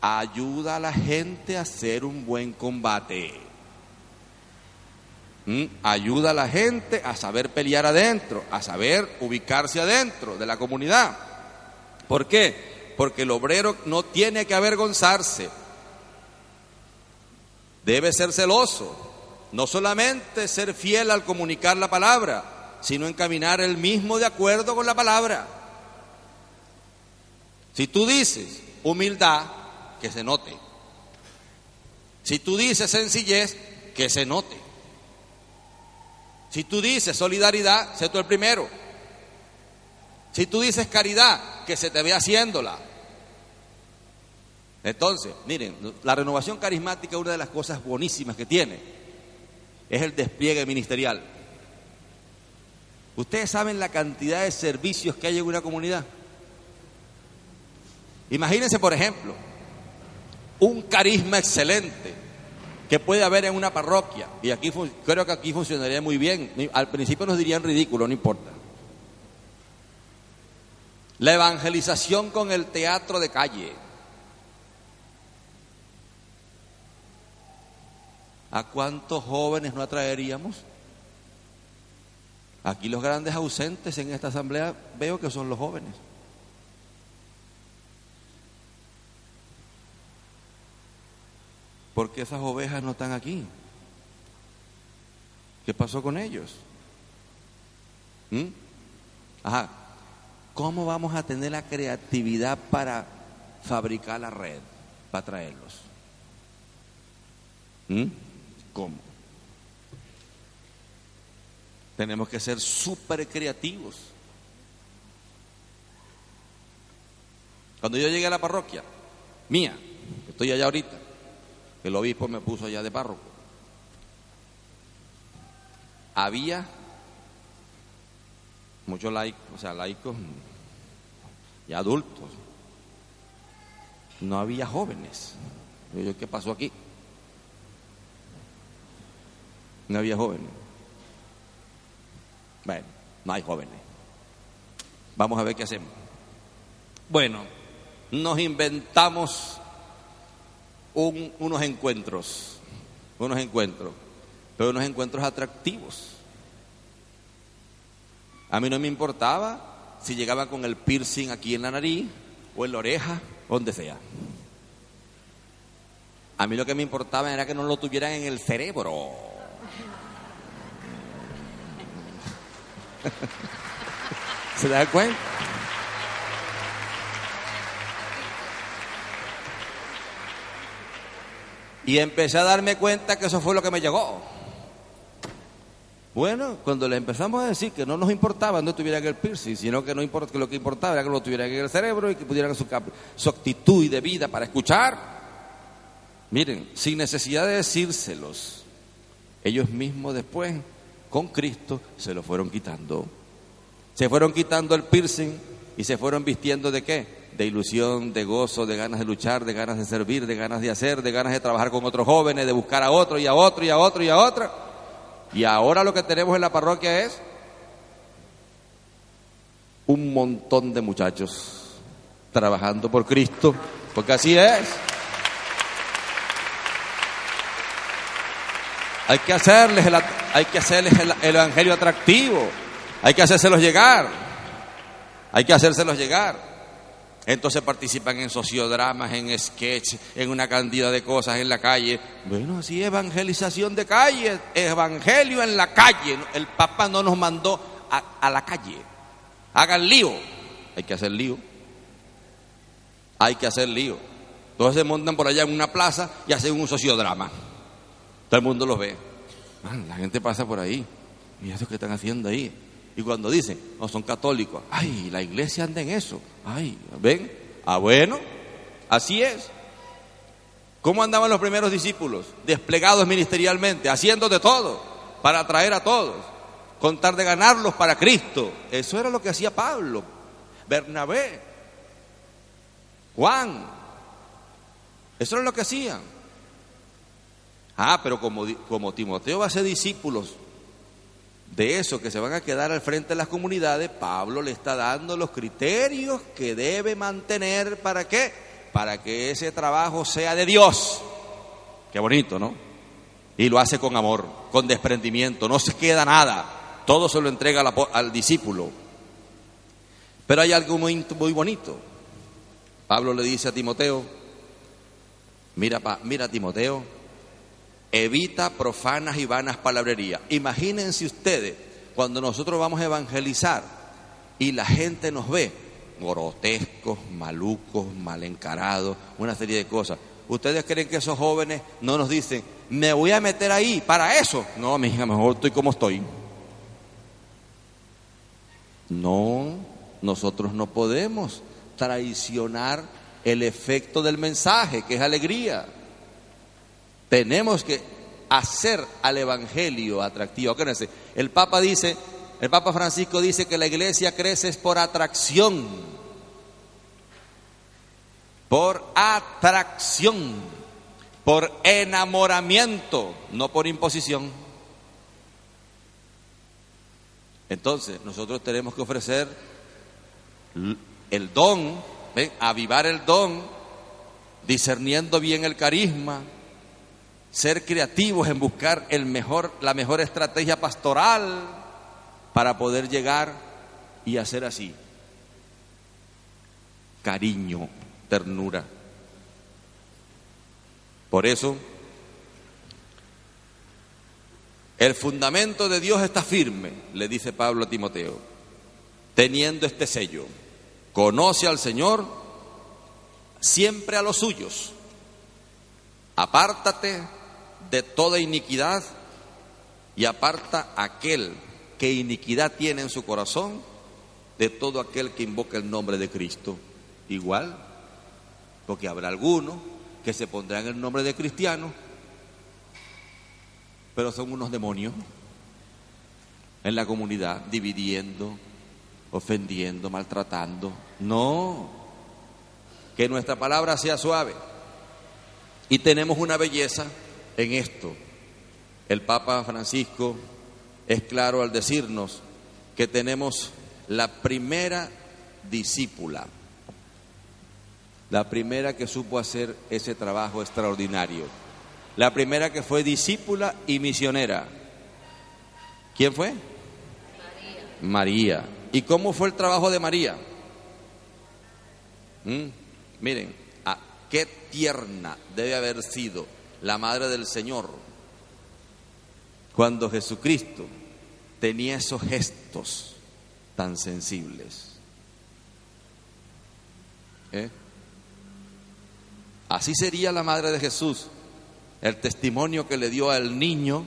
ayuda a la gente a hacer un buen combate. ¿Mm? Ayuda a la gente a saber pelear adentro, a saber ubicarse adentro de la comunidad. ¿Por qué? Porque el obrero no tiene que avergonzarse. Debe ser celoso. No solamente ser fiel al comunicar la palabra, sino encaminar el mismo de acuerdo con la palabra. Si tú dices humildad, que se note. Si tú dices sencillez, que se note. Si tú dices solidaridad, sé tú el primero. Si tú dices caridad, que se te vea haciéndola. Entonces, miren, la renovación carismática, una de las cosas buenísimas que tiene, es el despliegue ministerial. Ustedes saben la cantidad de servicios que hay en una comunidad. Imagínense, por ejemplo, un carisma excelente que puede haber en una parroquia, y aquí creo que aquí funcionaría muy bien. Al principio nos dirían ridículo, no importa. La evangelización con el teatro de calle. ¿A cuántos jóvenes no atraeríamos? Aquí los grandes ausentes en esta asamblea veo que son los jóvenes. ¿Por qué esas ovejas no están aquí? ¿Qué pasó con ellos? ¿Mm? Ajá. ¿Cómo vamos a tener la creatividad para fabricar la red, para traerlos? ¿Mm? ¿Cómo? Tenemos que ser súper creativos. Cuando yo llegué a la parroquia, mía, estoy allá ahorita, el obispo me puso allá de párroco. Había muchos laicos, o sea, laicos y adultos. No había jóvenes. Yo, ¿qué pasó aquí? No había jóvenes. Bueno, no hay jóvenes. Vamos a ver qué hacemos. Bueno, nos inventamos unos encuentros, unos encuentros, pero unos encuentros atractivos. A mí no me importaba si llegaba con el piercing aquí en la nariz o en la oreja, donde sea. A mí lo que me importaba era que no lo tuvieran en el cerebro. ¿Se da cuenta? Y empecé a darme cuenta que eso fue lo que me llegó. Bueno, cuando le empezamos a decir que no nos importaba no tuvieran el piercing, sino que, no importa, que lo que importaba era que lo tuvieran en el cerebro y que pudieran su, su actitud de vida para escuchar. Miren, sin necesidad de decírselos, ellos mismos después, con Cristo, se lo fueron quitando. Se fueron quitando el piercing y se fueron vistiendo de qué? de ilusión, de gozo, de ganas de luchar, de ganas de servir, de ganas de hacer, de ganas de trabajar con otros jóvenes, de buscar a otro y a otro y a otro y a otra. Y ahora lo que tenemos en la parroquia es un montón de muchachos trabajando por Cristo, porque así es. Hay que hacerles el, hay que hacerles el, el evangelio atractivo, hay que hacérselos llegar, hay que hacérselos llegar. Entonces participan en sociodramas, en sketch, en una cantidad de cosas en la calle. Bueno, así evangelización de calle, evangelio en la calle. El Papa no nos mandó a, la calle. Hagan lío. Hay que hacer lío. Hay que hacer lío. Entonces se montan por allá en una plaza y hacen un sociodrama. Todo el mundo los ve. la gente pasa por ahí. ¿Y eso que están haciendo ahí? Y cuando dicen, no son católicos, ay, la iglesia anda en eso. Ay, ¿ven? Ah, bueno, así es. ¿Cómo andaban los primeros discípulos? Desplegados ministerialmente, haciendo de todo, para atraer a todos, contar de ganarlos para Cristo. Eso era lo que hacía Pablo, Bernabé, Juan. Eso era lo que hacían. Ah, pero como, como Timoteo va a ser discípulos de eso que se van a quedar al frente de las comunidades, Pablo le está dando los criterios que debe mantener para qué? Para que ese trabajo sea de Dios. Qué bonito, ¿no? Y lo hace con amor, con desprendimiento, no se queda nada, todo se lo entrega al, discípulo. Pero hay algo muy, muy bonito. Pablo le dice a Timoteo, mira, mira Timoteo, evita profanas y vanas palabrerías. Imagínense ustedes cuando nosotros vamos a evangelizar y la gente nos ve grotescos, malucos, mal encarados, una serie de cosas. ¿Ustedes creen que esos jóvenes no nos dicen, me voy a meter ahí para eso? No, mi hija, mejor estoy como estoy. No, nosotros no podemos traicionar el efecto del mensaje, que es alegría. Tenemos que hacer al Evangelio atractivo. Acuérdense, el Papa dice, el Papa Francisco dice que la iglesia crece por atracción. Por atracción. Por enamoramiento, no por imposición. Entonces, nosotros tenemos que ofrecer el don, avivar el don, discerniendo bien el carisma, ser creativos en buscar el mejor, la mejor estrategia pastoral para poder llegar y hacer así. Cariño, ternura. Por eso, el fundamento de Dios está firme, le dice Pablo a Timoteo, teniendo este sello. Conoce al Señor siempre a los suyos. Apártate de toda iniquidad y aparta aquel que iniquidad tiene en su corazón de todo aquel que invoca el nombre de Cristo. Igual, porque habrá algunos que se pondrán el nombre de cristiano, pero son unos demonios en la comunidad, dividiendo, ofendiendo, maltratando. No, que nuestra palabra sea suave. Y tenemos una belleza en esto. El Papa Francisco es claro al decirnos que tenemos la primera discípula, la primera que supo hacer ese trabajo extraordinario, la primera que fue discípula y misionera. ¿Quién fue? María. María. ¿Y cómo fue el trabajo de María? ¿Mm? Miren, a qué tierna debe haber sido la madre del Señor, cuando Jesucristo tenía esos gestos tan sensibles. ¿Eh? Así sería la madre de Jesús, el testimonio que le dio al niño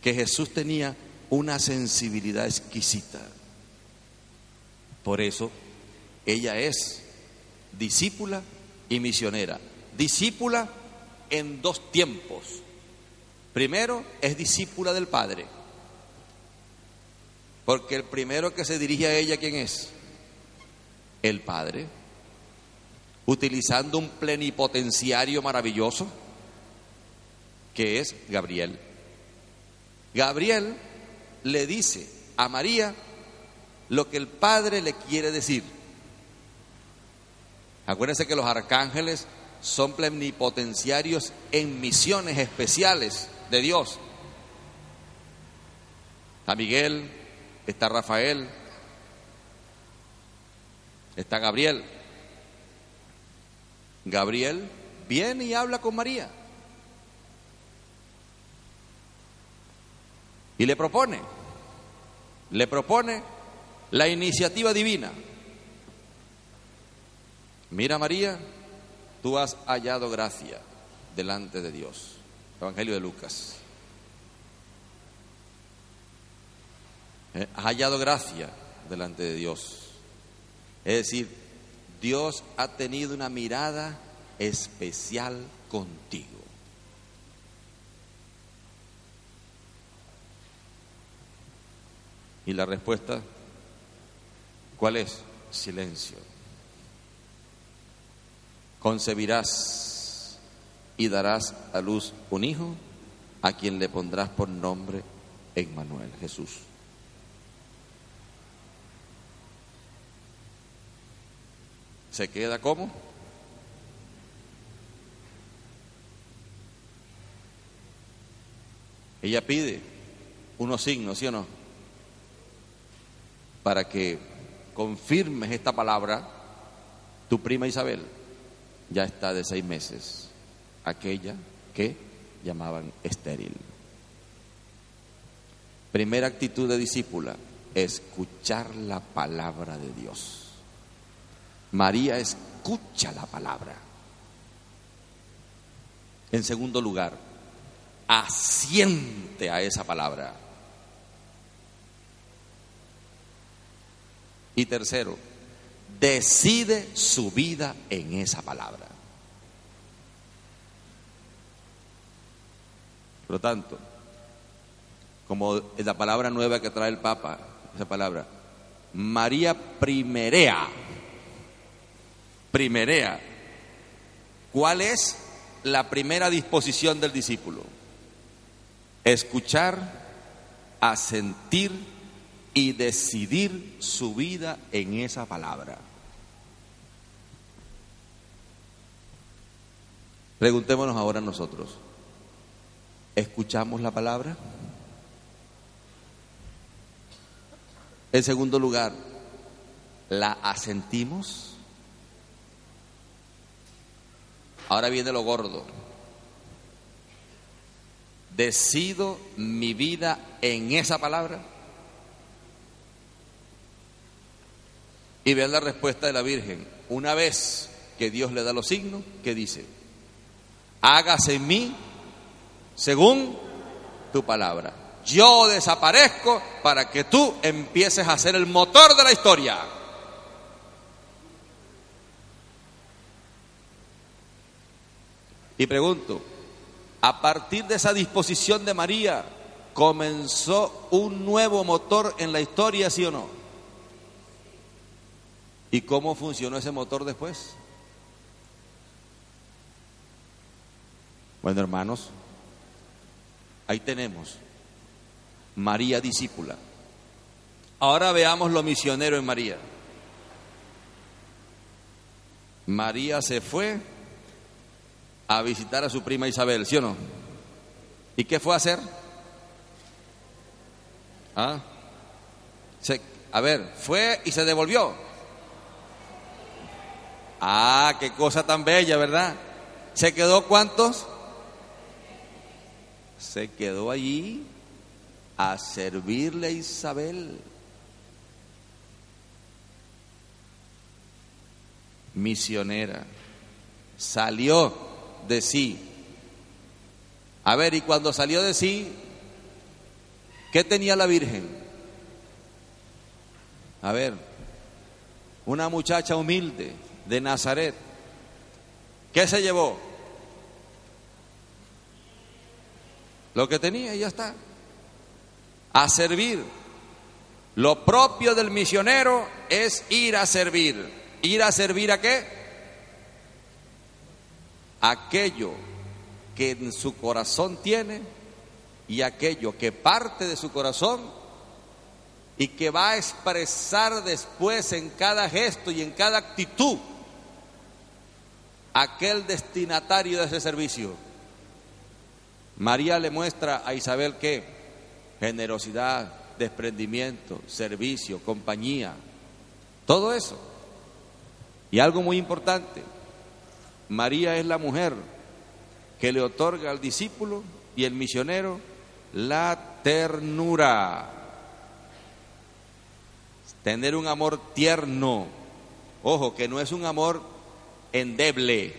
que Jesús tenía una sensibilidad exquisita. Por eso ella es discípula y misionera. Discípula en dos tiempos. Primero, es discípula del Padre. Porque el primero que se dirige a ella, ¿quién es? El Padre. Utilizando un plenipotenciario maravilloso, que es Gabriel. Gabriel le dice a María lo que el Padre le quiere decir. Acuérdense que los arcángeles son plenipotenciarios en misiones especiales de Dios. Está Miguel, está Rafael, está Gabriel. Gabriel viene y habla con María. Y le propone, le propone la iniciativa divina. Mira María, tú has hallado gracia delante de Dios. Evangelio de Lucas. Eh, has hallado gracia delante de Dios. Es decir, Dios ha tenido una mirada especial contigo. Y la respuesta, ¿cuál es? Silencio concebirás y darás a luz un hijo a quien le pondrás por nombre Emmanuel, Jesús. ¿Se queda como? Ella pide unos signos, ¿sí o no? Para que confirmes esta palabra, tu prima Isabel ya está de seis meses, aquella que llamaban estéril. Primera actitud de discípula, escuchar la palabra de Dios. María escucha la palabra. En segundo lugar, asiente a esa palabra. Y tercero, decide su vida en esa palabra. Por lo tanto, como la palabra nueva que trae el Papa, esa palabra, María primerea, primerea, ¿cuál es la primera disposición del discípulo? Escuchar, asentir y decidir su vida en esa palabra. Preguntémonos ahora nosotros, ¿escuchamos la palabra? En segundo lugar, ¿la asentimos? Ahora viene lo gordo. ¿Decido mi vida en esa palabra? Y vean la respuesta de la Virgen. Una vez que Dios le da los signos, ¿qué dice? Hágase en mí según tu palabra. Yo desaparezco para que tú empieces a ser el motor de la historia. Y pregunto, a partir de esa disposición de María, ¿comenzó un nuevo motor en la historia, sí o no? ¿Y cómo funcionó ese motor después? Bueno, hermanos, ahí tenemos María discípula. Ahora veamos lo misionero en María. María se fue a visitar a su prima Isabel, ¿sí o no? ¿Y qué fue a hacer? ¿Ah? a ver, fue y se devolvió. Ah, qué cosa tan bella, ¿verdad? ¿Se quedó cuántos? Se quedó allí a servirle a Isabel. Misionera. Salió de sí. A ver, y cuando salió de sí, ¿qué tenía la Virgen? A ver, una muchacha humilde de Nazaret. ¿Qué se llevó? Lo que tenía y ya está a servir. Lo propio del misionero es ir a servir. ¿Ir a servir a qué? Aquello que en su corazón tiene y aquello que parte de su corazón y que va a expresar después en cada gesto y en cada actitud aquel destinatario de ese servicio. María le muestra a Isabel que generosidad, desprendimiento, servicio, compañía, todo eso. Y algo muy importante, María es la mujer que le otorga al discípulo y el misionero la ternura. Tener un amor tierno. Ojo, que no es un amor endeble,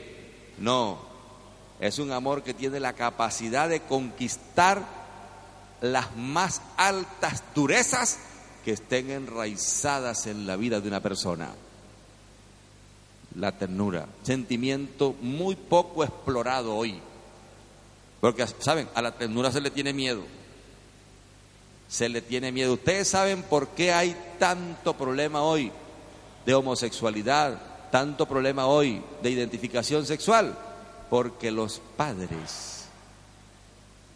no. Es un amor que tiene la capacidad de conquistar las más altas durezas que estén enraizadas en la vida de una persona. La ternura, sentimiento muy poco explorado hoy. Porque, ¿saben? A la ternura se le tiene miedo. Se le tiene miedo. Ustedes saben por qué hay tanto problema hoy de homosexualidad, tanto problema hoy de identificación sexual? Porque los padres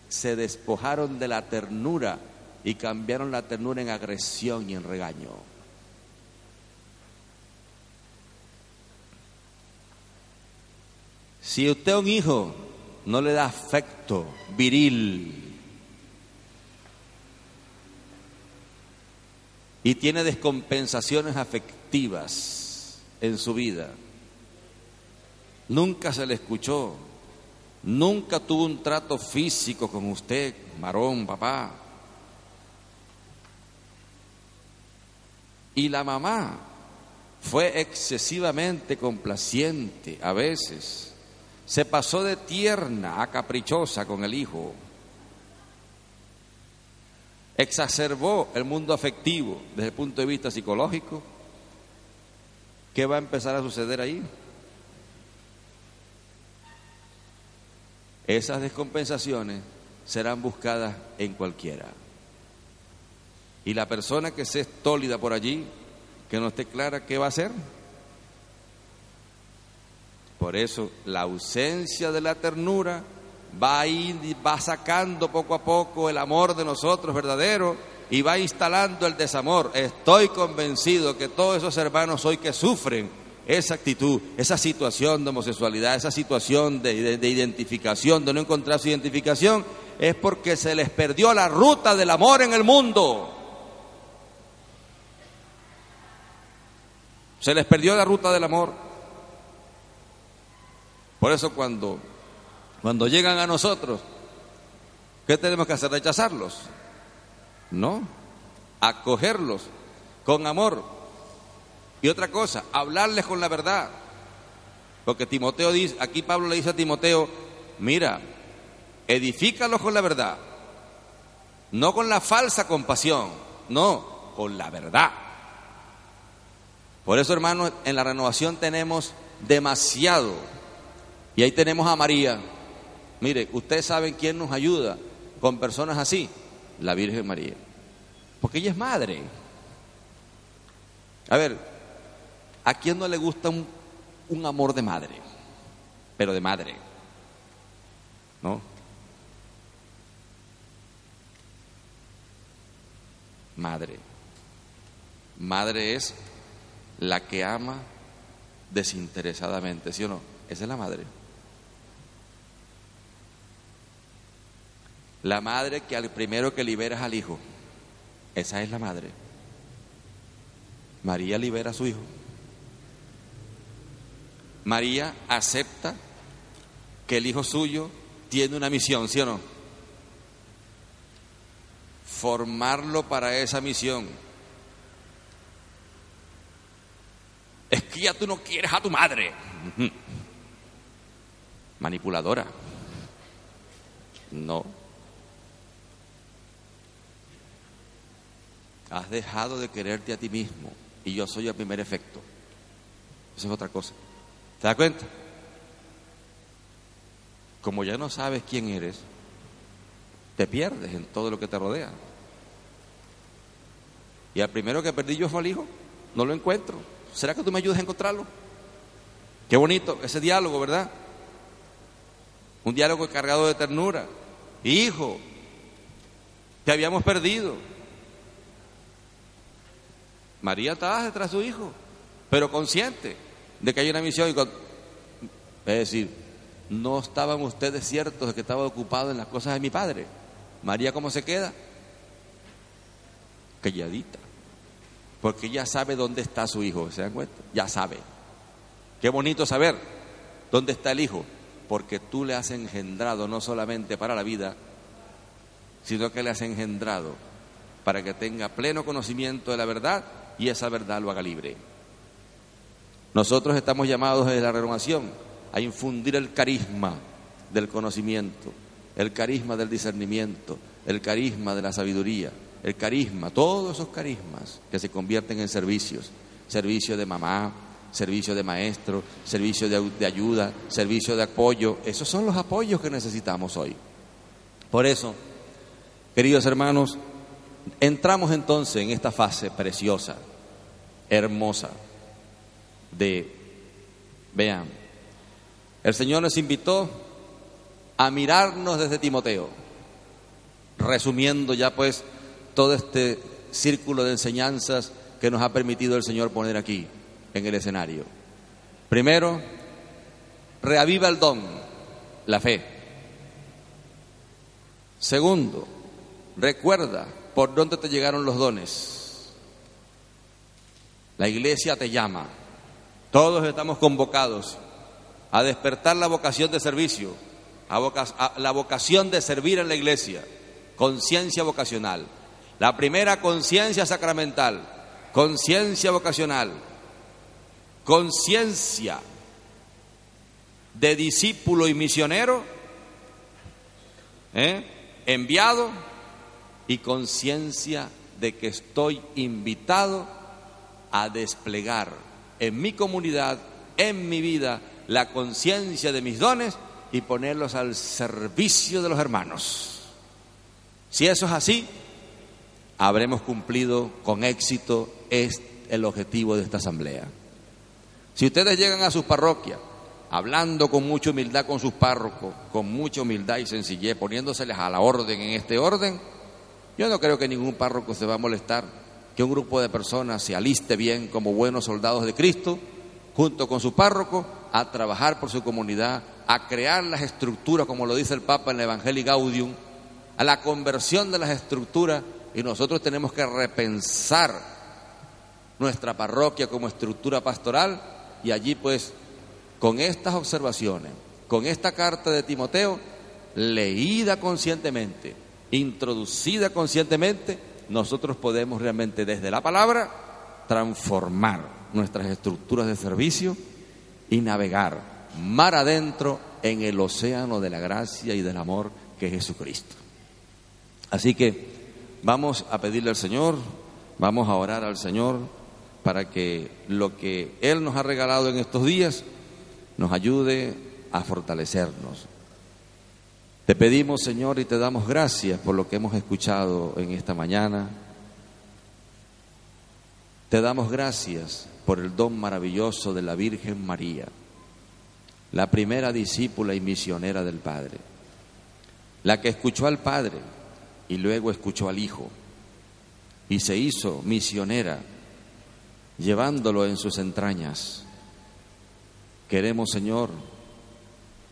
se despojaron de la ternura y cambiaron la ternura en agresión y en regaño. Si usted a un hijo no le da afecto viril y tiene descompensaciones afectivas, en su vida, nunca se le escuchó, nunca tuvo un trato físico con usted, marón, papá, y la mamá fue excesivamente complaciente a veces, se pasó de tierna a caprichosa con el hijo, exacerbó el mundo afectivo desde el punto de vista psicológico, ¿qué va a empezar a suceder ahí? Esas descompensaciones serán buscadas en cualquiera. Y la persona que se estólida por allí, que no esté clara qué va a hacer. Por eso la ausencia de la ternura va a va sacando poco a poco el amor de nosotros verdadero y va instalando el desamor. Estoy convencido que todos esos hermanos hoy que sufren esa actitud, esa situación de homosexualidad, esa situación de, de identificación, de no encontrar su identificación, es porque se les perdió la ruta del amor en el mundo. Se les perdió la ruta del amor. Por eso cuando, cuando llegan a nosotros, ¿qué tenemos que hacer? ¿Rechazarlos? No, acogerlos con amor. Y otra cosa, hablarles con la verdad. Porque Timoteo dice, aquí Pablo le dice a Timoteo, mira, edifícalos con la verdad, no con la falsa compasión, no, con la verdad. Por eso, hermanos, en la renovación tenemos demasiado. Y ahí tenemos a María. Mire, ustedes saben quién nos ayuda con personas así. La Virgen María. Porque ella es madre. A ver, ¿a quién no le gusta un, un amor de madre? Pero de madre. ¿No? Madre. Madre es la que ama desinteresadamente, ¿sí o no? Esa es la madre. La madre que al primero que liberas al hijo, esa es la madre. María libera a su hijo. María acepta que el hijo suyo tiene una misión, ¿sí o no? Formarlo para esa misión es que ya tú no quieres a tu madre. Manipuladora. No. Has dejado de quererte a ti mismo y yo soy el primer efecto. Eso es otra cosa. ¿Te das cuenta? Como ya no sabes quién eres, te pierdes en todo lo que te rodea. Y al primero que perdí yo fue al hijo, no lo encuentro. ¿Será que tú me ayudas a encontrarlo? Qué bonito ese diálogo, ¿verdad? Un diálogo cargado de ternura. Hijo, te habíamos perdido. María estaba detrás de su hijo, pero consciente de que hay una misión. Es decir, no estaban ustedes ciertos de que estaba ocupado en las cosas de mi padre. María, ¿cómo se queda? Calladita porque ya sabe dónde está su hijo, ¿se dan cuenta? Ya sabe. Qué bonito saber dónde está el hijo, porque tú le has engendrado no solamente para la vida, sino que le has engendrado para que tenga pleno conocimiento de la verdad y esa verdad lo haga libre. Nosotros estamos llamados desde la renovación a infundir el carisma del conocimiento, el carisma del discernimiento, el carisma de la sabiduría, el carisma, todos esos carismas que se convierten en servicios, servicio de mamá, servicio de maestro, servicio de, ayuda, servicio de apoyo, esos son los apoyos que necesitamos hoy. Por eso, queridos hermanos, entramos entonces en esta fase preciosa, hermosa, de, vean, el Señor nos invitó a mirarnos desde Timoteo, resumiendo ya pues todo este círculo de enseñanzas que nos ha permitido el Señor poner aquí en el escenario. Primero, reaviva el don, la fe. Segundo, recuerda por dónde te llegaron los dones. La iglesia te llama. Todos estamos convocados a despertar la vocación de servicio, a, la vocación de servir en la iglesia, conciencia vocacional. La primera conciencia sacramental, conciencia vocacional, conciencia de discípulo y misionero, ¿eh? enviado y conciencia de que estoy invitado a desplegar en mi comunidad, en mi vida, la conciencia de mis dones y ponerlos al servicio de los hermanos. Si eso es así, habremos cumplido con éxito el objetivo de esta asamblea. Si ustedes llegan a sus parroquias hablando con mucha humildad con sus párrocos, con mucha humildad y sencillez, poniéndoseles a la orden en este orden, yo no creo que ningún párroco se va a molestar que un grupo de personas se aliste bien como buenos soldados de Cristo, junto con su párroco, a trabajar por su comunidad, a crear las estructuras, como lo dice el Papa en el Evangelio Gaudium, a la conversión de las estructuras, y nosotros tenemos que repensar nuestra parroquia como estructura pastoral, y allí pues con estas observaciones, con esta carta de Timoteo, leída conscientemente, introducida conscientemente, nosotros podemos realmente desde la palabra transformar nuestras estructuras de servicio y navegar mar adentro en el océano de la gracia y del amor que es Jesucristo. Así que vamos a pedirle al Señor, vamos a orar al Señor para que lo que Él nos ha regalado en estos días nos ayude a fortalecernos. Te pedimos, Señor, y te damos gracias por lo que hemos escuchado en esta mañana. Te damos gracias por el don maravilloso de la Virgen María, la primera discípula y misionera del Padre, la que escuchó al Padre y luego escuchó al Hijo y se hizo misionera llevándolo en sus entrañas Queremos, Señor,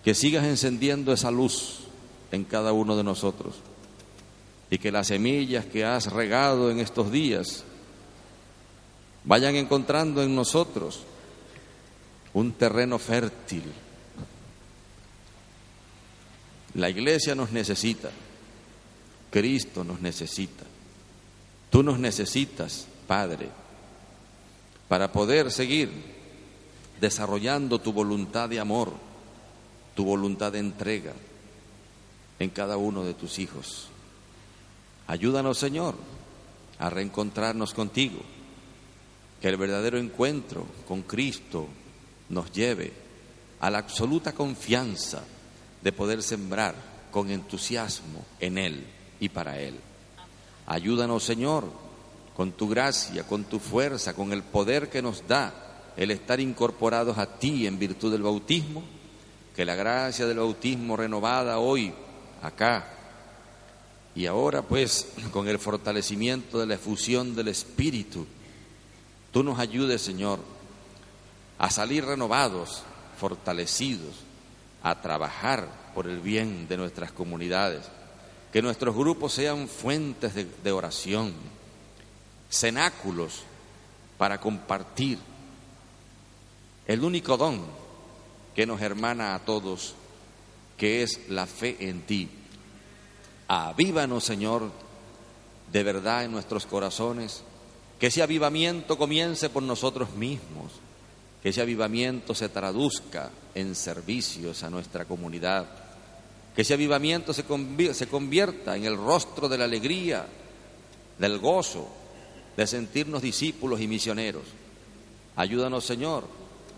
que sigas encendiendo esa luz en cada uno de nosotros y que las semillas que has regado en estos días vayan encontrando en nosotros un terreno fértil. La iglesia nos necesita, Cristo nos necesita, tú nos necesitas, Padre, para poder seguir desarrollando tu voluntad de amor, tu voluntad de entrega en cada uno de tus hijos. Ayúdanos, Señor, a reencontrarnos contigo, que el verdadero encuentro con Cristo nos lleve a la absoluta confianza de poder sembrar con entusiasmo en Él y para Él. Ayúdanos, Señor, con tu gracia, con tu fuerza, con el poder que nos da el estar incorporados a ti en virtud del bautismo, que la gracia del bautismo renovada hoy, acá, y ahora pues con el fortalecimiento de la efusión del Espíritu, tú nos ayudes, Señor, a salir renovados, fortalecidos, a trabajar por el bien de nuestras comunidades, que nuestros grupos sean fuentes de, de oración, cenáculos para compartir el único don que nos hermana a todos, que es la fe en ti. Avívanos, Señor, de verdad en nuestros corazones, que ese avivamiento comience por nosotros mismos, que ese avivamiento se traduzca en servicios a nuestra comunidad, que ese avivamiento se, se convierta en el rostro de la alegría, del gozo, de sentirnos discípulos y misioneros. Ayúdanos, Señor,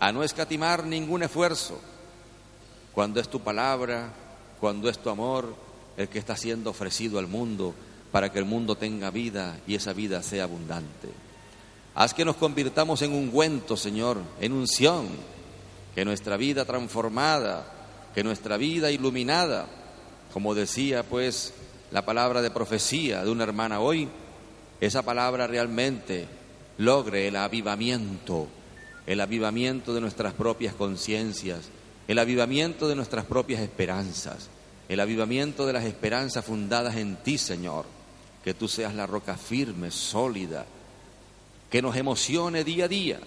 a no escatimar ningún esfuerzo cuando es tu palabra, cuando es tu amor el que está siendo ofrecido al mundo para que el mundo tenga vida y esa vida sea abundante. Haz que nos convirtamos en un ungüento, Señor, en unción, que nuestra vida transformada, que nuestra vida iluminada, como decía pues la palabra de profecía de una hermana hoy, esa palabra realmente logre el avivamiento el avivamiento de nuestras propias conciencias, el avivamiento de nuestras propias esperanzas, el avivamiento de las esperanzas fundadas en ti, Señor, que tú seas la roca firme, sólida, que nos emocione día a día.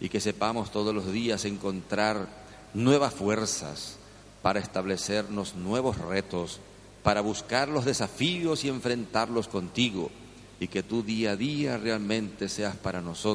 Y que sepamos todos los días encontrar nuevas fuerzas para establecernos nuevos retos, para buscar los desafíos y enfrentarlos contigo. Y que tú día a día realmente seas para nosotros